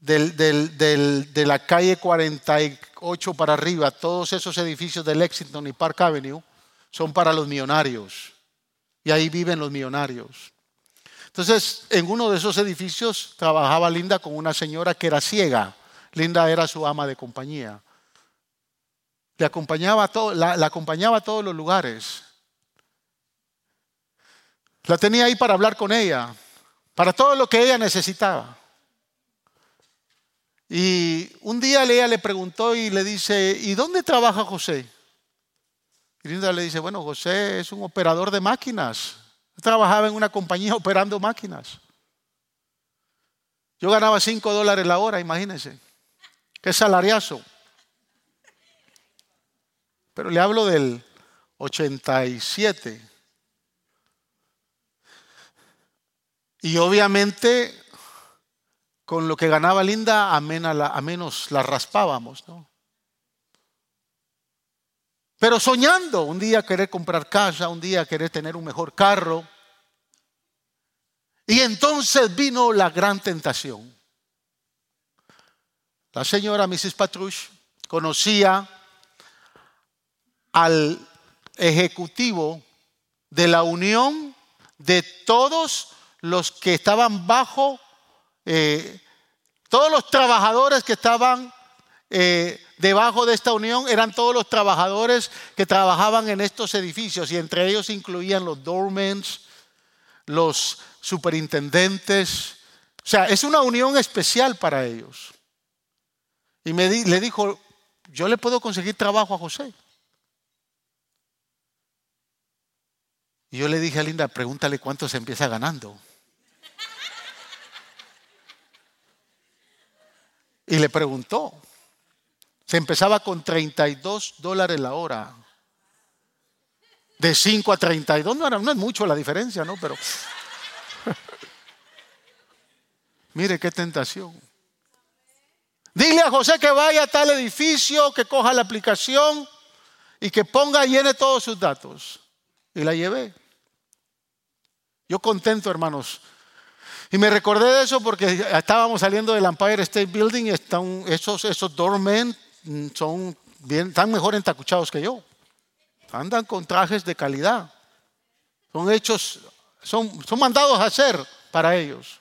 de la calle 48 para arriba, todos esos edificios de Lexington y Park Avenue son para los millonarios. Y ahí viven los millonarios. Entonces, en uno de esos edificios trabajaba Linda con una señora que era ciega. Linda era su ama de compañía. Le acompañaba todo, la, acompañaba a todos los lugares. La tenía ahí para hablar con ella, para todo lo que ella necesitaba. Y un día ella le preguntó y le dice, ¿y dónde trabaja José? Y Linda le dice, bueno, José es un operador de máquinas. trabajaba en una compañía operando máquinas. Yo ganaba 5 dólares la hora, imagínense. Qué salariazo. Pero le hablo del 87. Y obviamente con lo que ganaba Linda, a menos la raspábamos, ¿no? Pero soñando, un día querer comprar casa, un día querer tener un mejor carro. Y entonces vino la gran tentación. La señora Mrs. Patrush conocía al ejecutivo de la unión de todos los que estaban bajo eh, todos los trabajadores que estaban eh, debajo de esta unión eran todos los trabajadores que trabajaban en estos edificios y entre ellos incluían los doormans, los superintendentes. O sea, es una unión especial para ellos. Y me le dijo, yo le puedo conseguir trabajo a José. Y yo le dije a Linda, pregúntale cuánto se empieza ganando. Y le preguntó. Se empezaba con 32 dólares la hora. De 5 a 32, no, no es mucho la diferencia, ¿no? Pero mire qué tentación. Dile a José que vaya a tal edificio, que coja la aplicación y que ponga llene todos sus datos. Y la llevé. Yo contento, hermanos, y me recordé de eso porque estábamos saliendo del Empire State Building y esos, esos doormen son bien, están mejor entacuchados que yo. Andan con trajes de calidad. Son hechos, son, son mandados a hacer para ellos.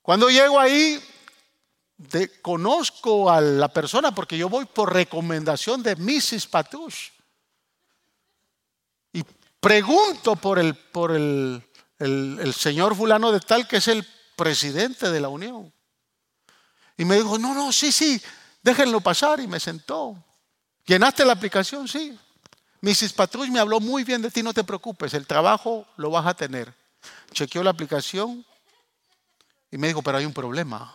Cuando llego ahí, conozco a la persona porque yo voy por recomendación de Mrs. Patush. Y pregunto por el, por el el, señor fulano de tal que es el presidente de la unión. Y me dijo, no, no, sí, sí, déjenlo pasar. Y me sentó. ¿Llenaste la aplicación? Sí. Mrs. Patruch me habló muy bien de ti, no te preocupes, el trabajo lo vas a tener. Chequeó la aplicación y me dijo, pero hay un problema.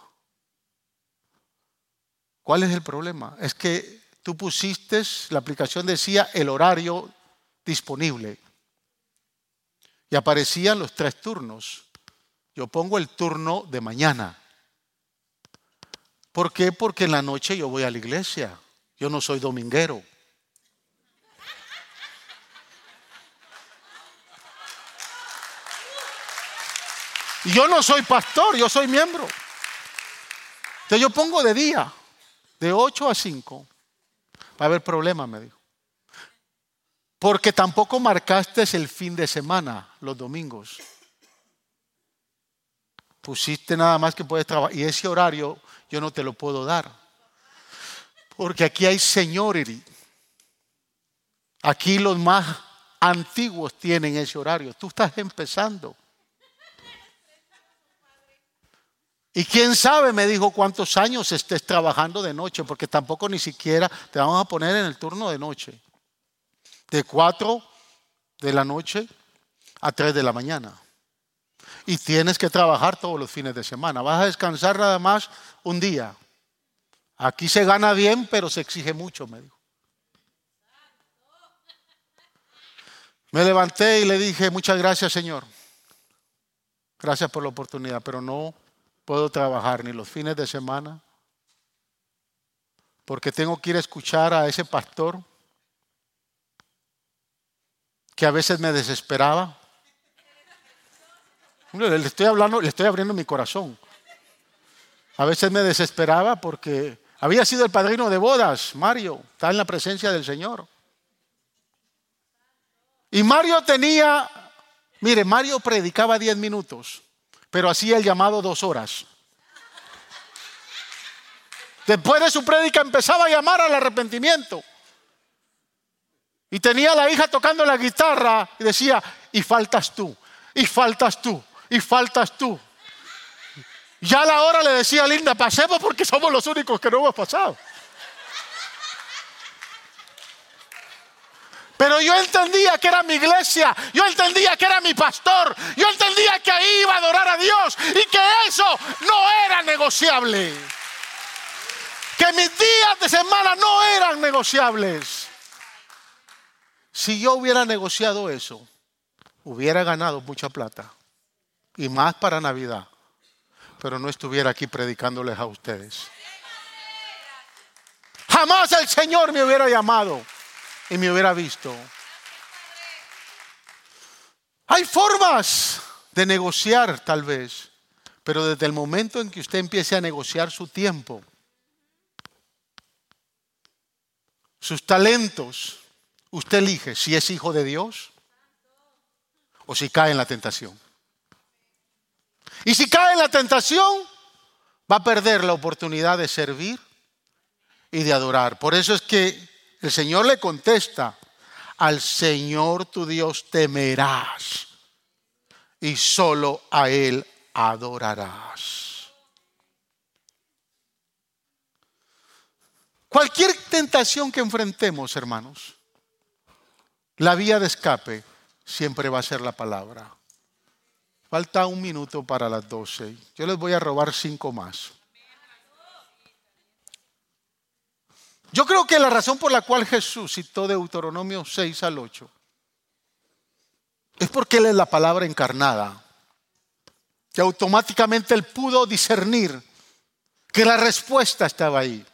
¿Cuál es el problema? Es que tú pusiste, la aplicación decía el horario disponible y aparecían los tres turnos. Yo pongo el turno de mañana. ¿Por qué? Porque en la noche yo voy a la iglesia. Yo no soy dominguero. Y yo no soy pastor, yo soy miembro. Entonces yo pongo de día, de 8 a 5. Va a haber problemas, me dijo. Porque tampoco marcaste el fin de semana, los domingos. Pusiste nada más que puedes trabajar. Y ese horario yo no te lo puedo dar. Porque aquí hay señority. Aquí los más antiguos tienen ese horario. Tú estás empezando. Y quién sabe, me dijo, cuántos años estés trabajando de noche, porque tampoco ni siquiera te vamos a poner en el turno de noche. De 4 de la noche a 3 de la mañana. Y tienes que trabajar todos los fines de semana. Vas a descansar nada más un día. Aquí se gana bien, pero se exige mucho, me dijo. Me levanté y le dije, muchas gracias Señor. Gracias por la oportunidad, pero no puedo trabajar ni los fines de semana porque tengo que ir a escuchar a ese pastor que a veces me desesperaba. Le estoy hablando, le estoy abriendo mi corazón. A veces me desesperaba porque había sido el padrino de bodas, Mario, está en la presencia del Señor. Y Mario tenía, mire, Mario predicaba 10 minutos, pero hacía el llamado dos horas. Después de su prédica empezaba a llamar al arrepentimiento. Y tenía a la hija tocando la guitarra y decía, y faltas tú, y faltas tú, y faltas tú. Ya a la hora le decía Linda, pasemos porque somos los únicos que no hemos pasado. Pero yo entendía que era mi iglesia, yo entendía que era mi pastor, yo entendía que ahí iba a adorar a Dios y que eso no era negociable. Que mis días de semana no eran negociables. Si yo hubiera negociado eso, hubiera ganado mucha plata y más para Navidad, pero no estuviera aquí predicándoles a ustedes. Jamás el Señor me hubiera llamado y me hubiera visto. Hay formas de negociar tal vez, pero desde el momento en que usted empiece a negociar su tiempo, sus talentos, usted elige si es hijo de Dios o si cae en la tentación. Y si cae en la tentación, va a perder la oportunidad de servir y de adorar. Por eso es que el Señor le contesta, al Señor tu Dios temerás y solo a Él adorarás. Cualquier tentación que enfrentemos, hermanos, la vía de escape siempre va a ser la palabra. Falta un minuto para las doce. Yo les voy a robar cinco más. Yo creo que la razón por la cual Jesús citó Deuteronomio 6 al 8 es porque Él es la palabra encarnada, que automáticamente Él pudo discernir que la respuesta estaba ahí.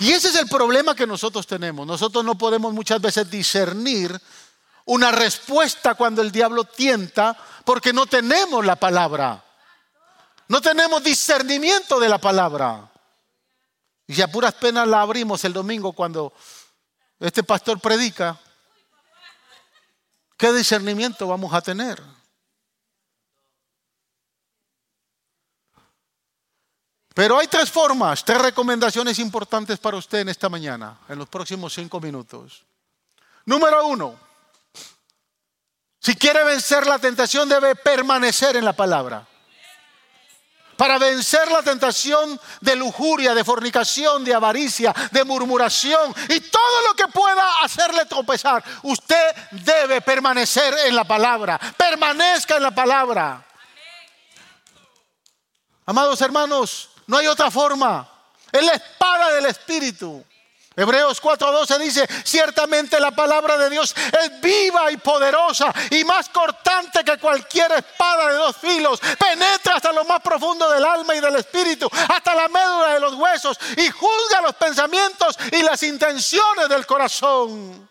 Y ese es el problema que nosotros tenemos. Nosotros no podemos muchas veces discernir una respuesta cuando el diablo tienta porque no tenemos la palabra. No tenemos discernimiento de la palabra. Y a puras penas la abrimos el domingo cuando este pastor predica. ¿Qué discernimiento vamos a tener? Pero hay tres formas, tres recomendaciones importantes para usted en esta mañana, en los próximos cinco minutos. Número uno, si quiere vencer la tentación debe permanecer en la palabra para vencer la tentación de lujuria, de fornicación, de avaricia, de murmuración y todo lo que pueda hacerle tropezar. Usted debe permanecer en la palabra, permanezca en la palabra. Amados hermanos, no hay otra forma. Es la espada del Espíritu. Hebreos 4:12 dice, ciertamente la palabra de Dios es viva y poderosa y más cortante que cualquier espada de dos filos. Penetra hasta lo más profundo del alma y del espíritu, hasta la médula de los huesos y juzga los pensamientos y las intenciones del corazón.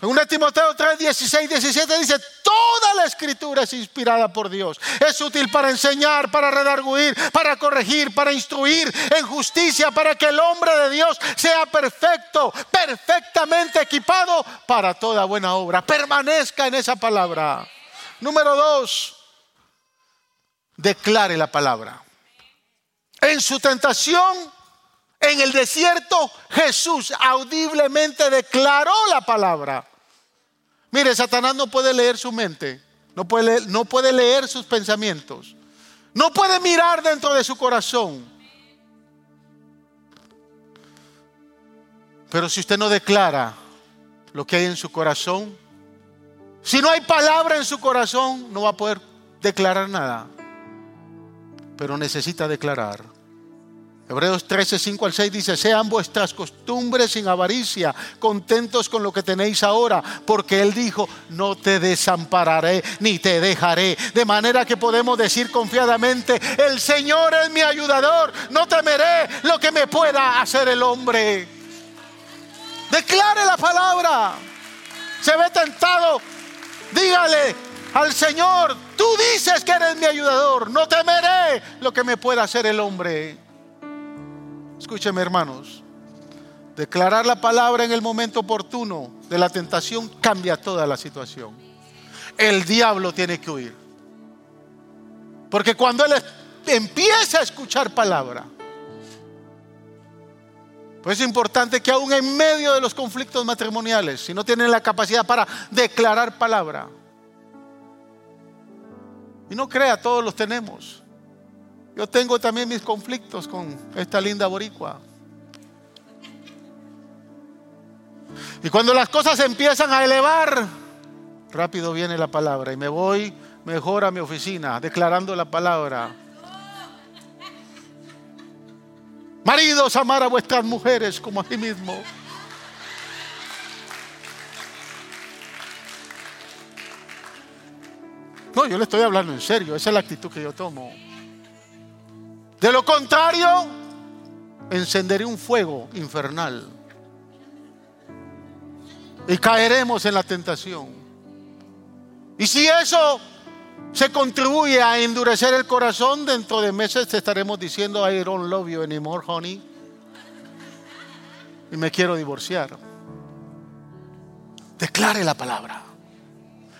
En Timoteo 3, 16, 17 dice, toda la escritura es inspirada por Dios. Es útil para enseñar, para redarguir, para corregir, para instruir en justicia, para que el hombre de Dios sea perfecto, perfectamente equipado para toda buena obra. Permanezca en esa palabra. Número dos, declare la palabra. En su tentación, En el desierto Jesús audiblemente declaró la palabra. Mire, Satanás no puede leer su mente, no puede, no puede leer sus pensamientos, no puede mirar dentro de su corazón. Pero si usted no declara lo que hay en su corazón, si no hay palabra en su corazón, no va a poder declarar nada. Pero necesita declarar. Hebreos 13, 5 al 6 dice, sean vuestras costumbres sin avaricia, contentos con lo que tenéis ahora, porque Él dijo, no te desampararé ni te dejaré. De manera que podemos decir confiadamente, el Señor es mi ayudador, no temeré lo que me pueda hacer el hombre. Declare la palabra. Se ve tentado, dígale al Señor, tú dices que eres mi ayudador, no temeré lo que me pueda hacer el hombre. Escúcheme hermanos, declarar la palabra en el momento oportuno de la tentación cambia toda la situación. El diablo tiene que huir. Porque cuando él empieza a escuchar palabra, pues es importante que aún en medio de los conflictos matrimoniales, si no tienen la capacidad para declarar palabra, y no crea, todos los tenemos. Yo tengo también mis conflictos con esta linda boricua. Y cuando las cosas empiezan a elevar, rápido viene la palabra y me voy mejor a mi oficina declarando la palabra. Maridos, amar a vuestras mujeres como a sí mismo. No, yo le estoy hablando en serio, esa es la actitud que yo tomo. De lo contrario, encenderé un fuego infernal y caeremos en la tentación. Y si eso se contribuye a endurecer el corazón, dentro de meses te estaremos diciendo, I don't love you anymore, honey. Y me quiero divorciar. Declare la palabra.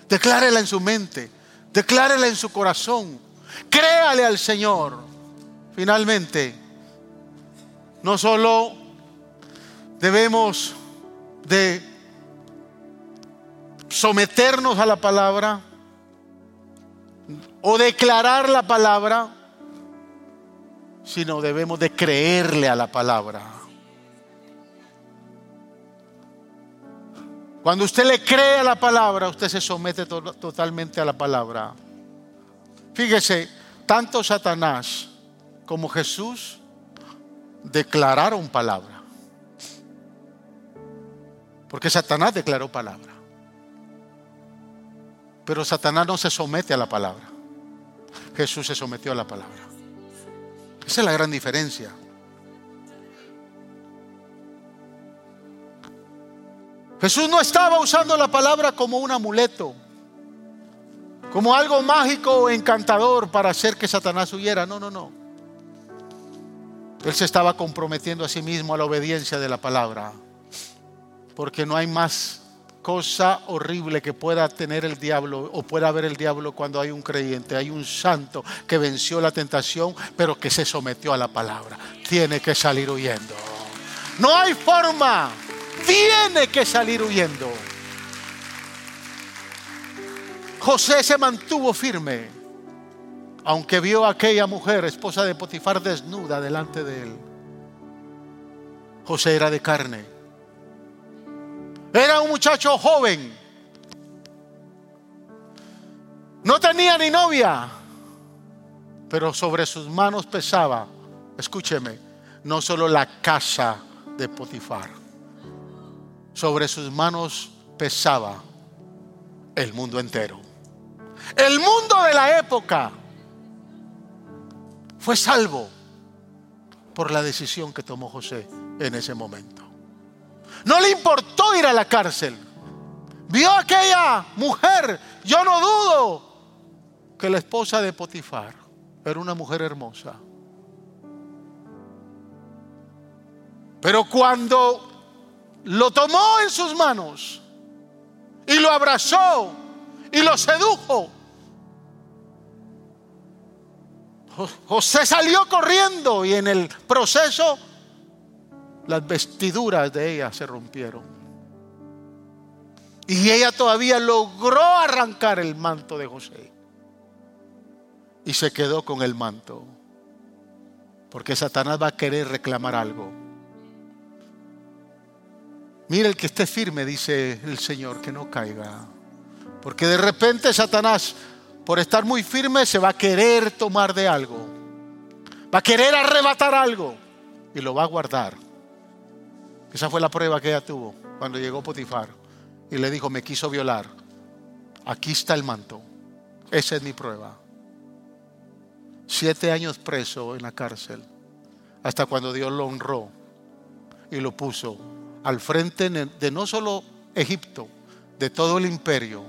Declárela en su mente. Declárela en su corazón. Créale al Señor. Finalmente, no solo debemos de someternos a la palabra o declarar la palabra, sino debemos de creerle a la palabra. Cuando usted le cree a la palabra, usted se somete totalmente a la palabra. Fíjese, tanto Satanás como Jesús declararon palabra. Porque Satanás declaró palabra. Pero Satanás no se somete a la palabra. Jesús se sometió a la palabra. Esa es la gran diferencia. Jesús no estaba usando la palabra como un amuleto, como algo mágico o encantador para hacer que Satanás huyera. No, no, no. Él se estaba comprometiendo a sí mismo a la obediencia de la palabra. Porque no hay más cosa horrible que pueda tener el diablo o pueda haber el diablo cuando hay un creyente, hay un santo que venció la tentación, pero que se sometió a la palabra. Tiene que salir huyendo. No hay forma. Tiene que salir huyendo. José se mantuvo firme aunque vio a aquella mujer, esposa de Potifar, desnuda delante de él. José era de carne. Era un muchacho joven. No tenía ni novia, pero sobre sus manos pesaba, escúcheme, no solo la casa de Potifar, sobre sus manos pesaba el mundo entero. El mundo de la época fue salvo por la decisión que tomó José en ese momento. No le importó ir a la cárcel. Vio a aquella mujer. Yo no dudo que la esposa de Potifar era una mujer hermosa. Pero cuando lo tomó en sus manos y lo abrazó y lo sedujo, José salió corriendo y en el proceso las vestiduras de ella se rompieron. Y ella todavía logró arrancar el manto de José. Y se quedó con el manto. Porque Satanás va a querer reclamar algo. Mire el que esté firme, dice el Señor, que no caiga. Porque de repente Satanás, por estar muy firme, se va a querer tomar de algo. Va a querer arrebatar algo. Y lo va a guardar. Esa fue la prueba que ella tuvo cuando llegó Potifar. Y le dijo, me quiso violar. Aquí está el manto. Esa es mi prueba. Siete años preso en la cárcel. Hasta cuando Dios lo honró y lo puso al frente de no solo Egipto, de todo el imperio.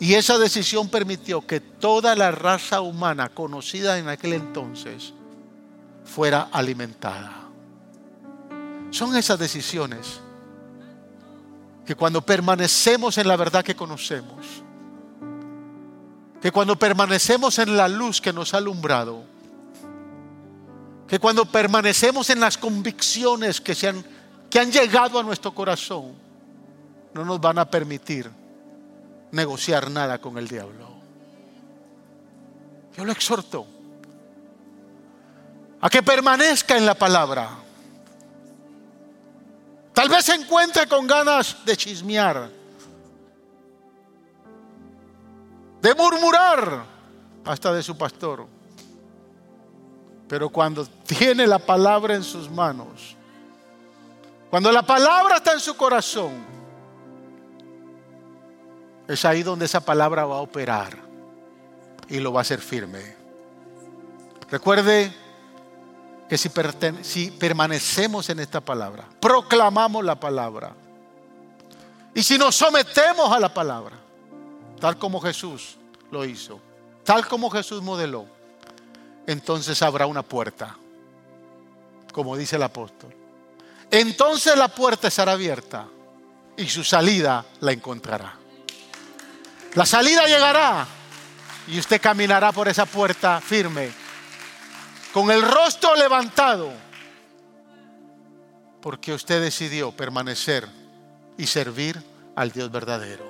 Y esa decisión permitió que toda la raza humana conocida en aquel entonces fuera alimentada. Son esas decisiones que cuando permanecemos en la verdad que conocemos, que cuando permanecemos en la luz que nos ha alumbrado, que cuando permanecemos en las convicciones que que han llegado a nuestro corazón no nos van a permitir negociar nada con el diablo. Yo lo exhorto a que permanezca en la palabra. Tal vez se encuentre con ganas de chismear, de murmurar hasta de su pastor. Pero cuando tiene la palabra en sus manos, cuando la palabra está en su corazón, es ahí donde esa palabra va a operar y lo va a hacer firme. Recuerde que si, si, permanecemos en esta palabra, proclamamos la palabra, y si nos sometemos a la palabra, tal como Jesús lo hizo, tal como Jesús modeló, entonces habrá una puerta, como dice el apóstol entonces la puerta estará abierta y su salida la encontrará. La salida llegará y usted caminará por esa puerta firme, con el rostro levantado, porque usted decidió permanecer y servir al Dios verdadero.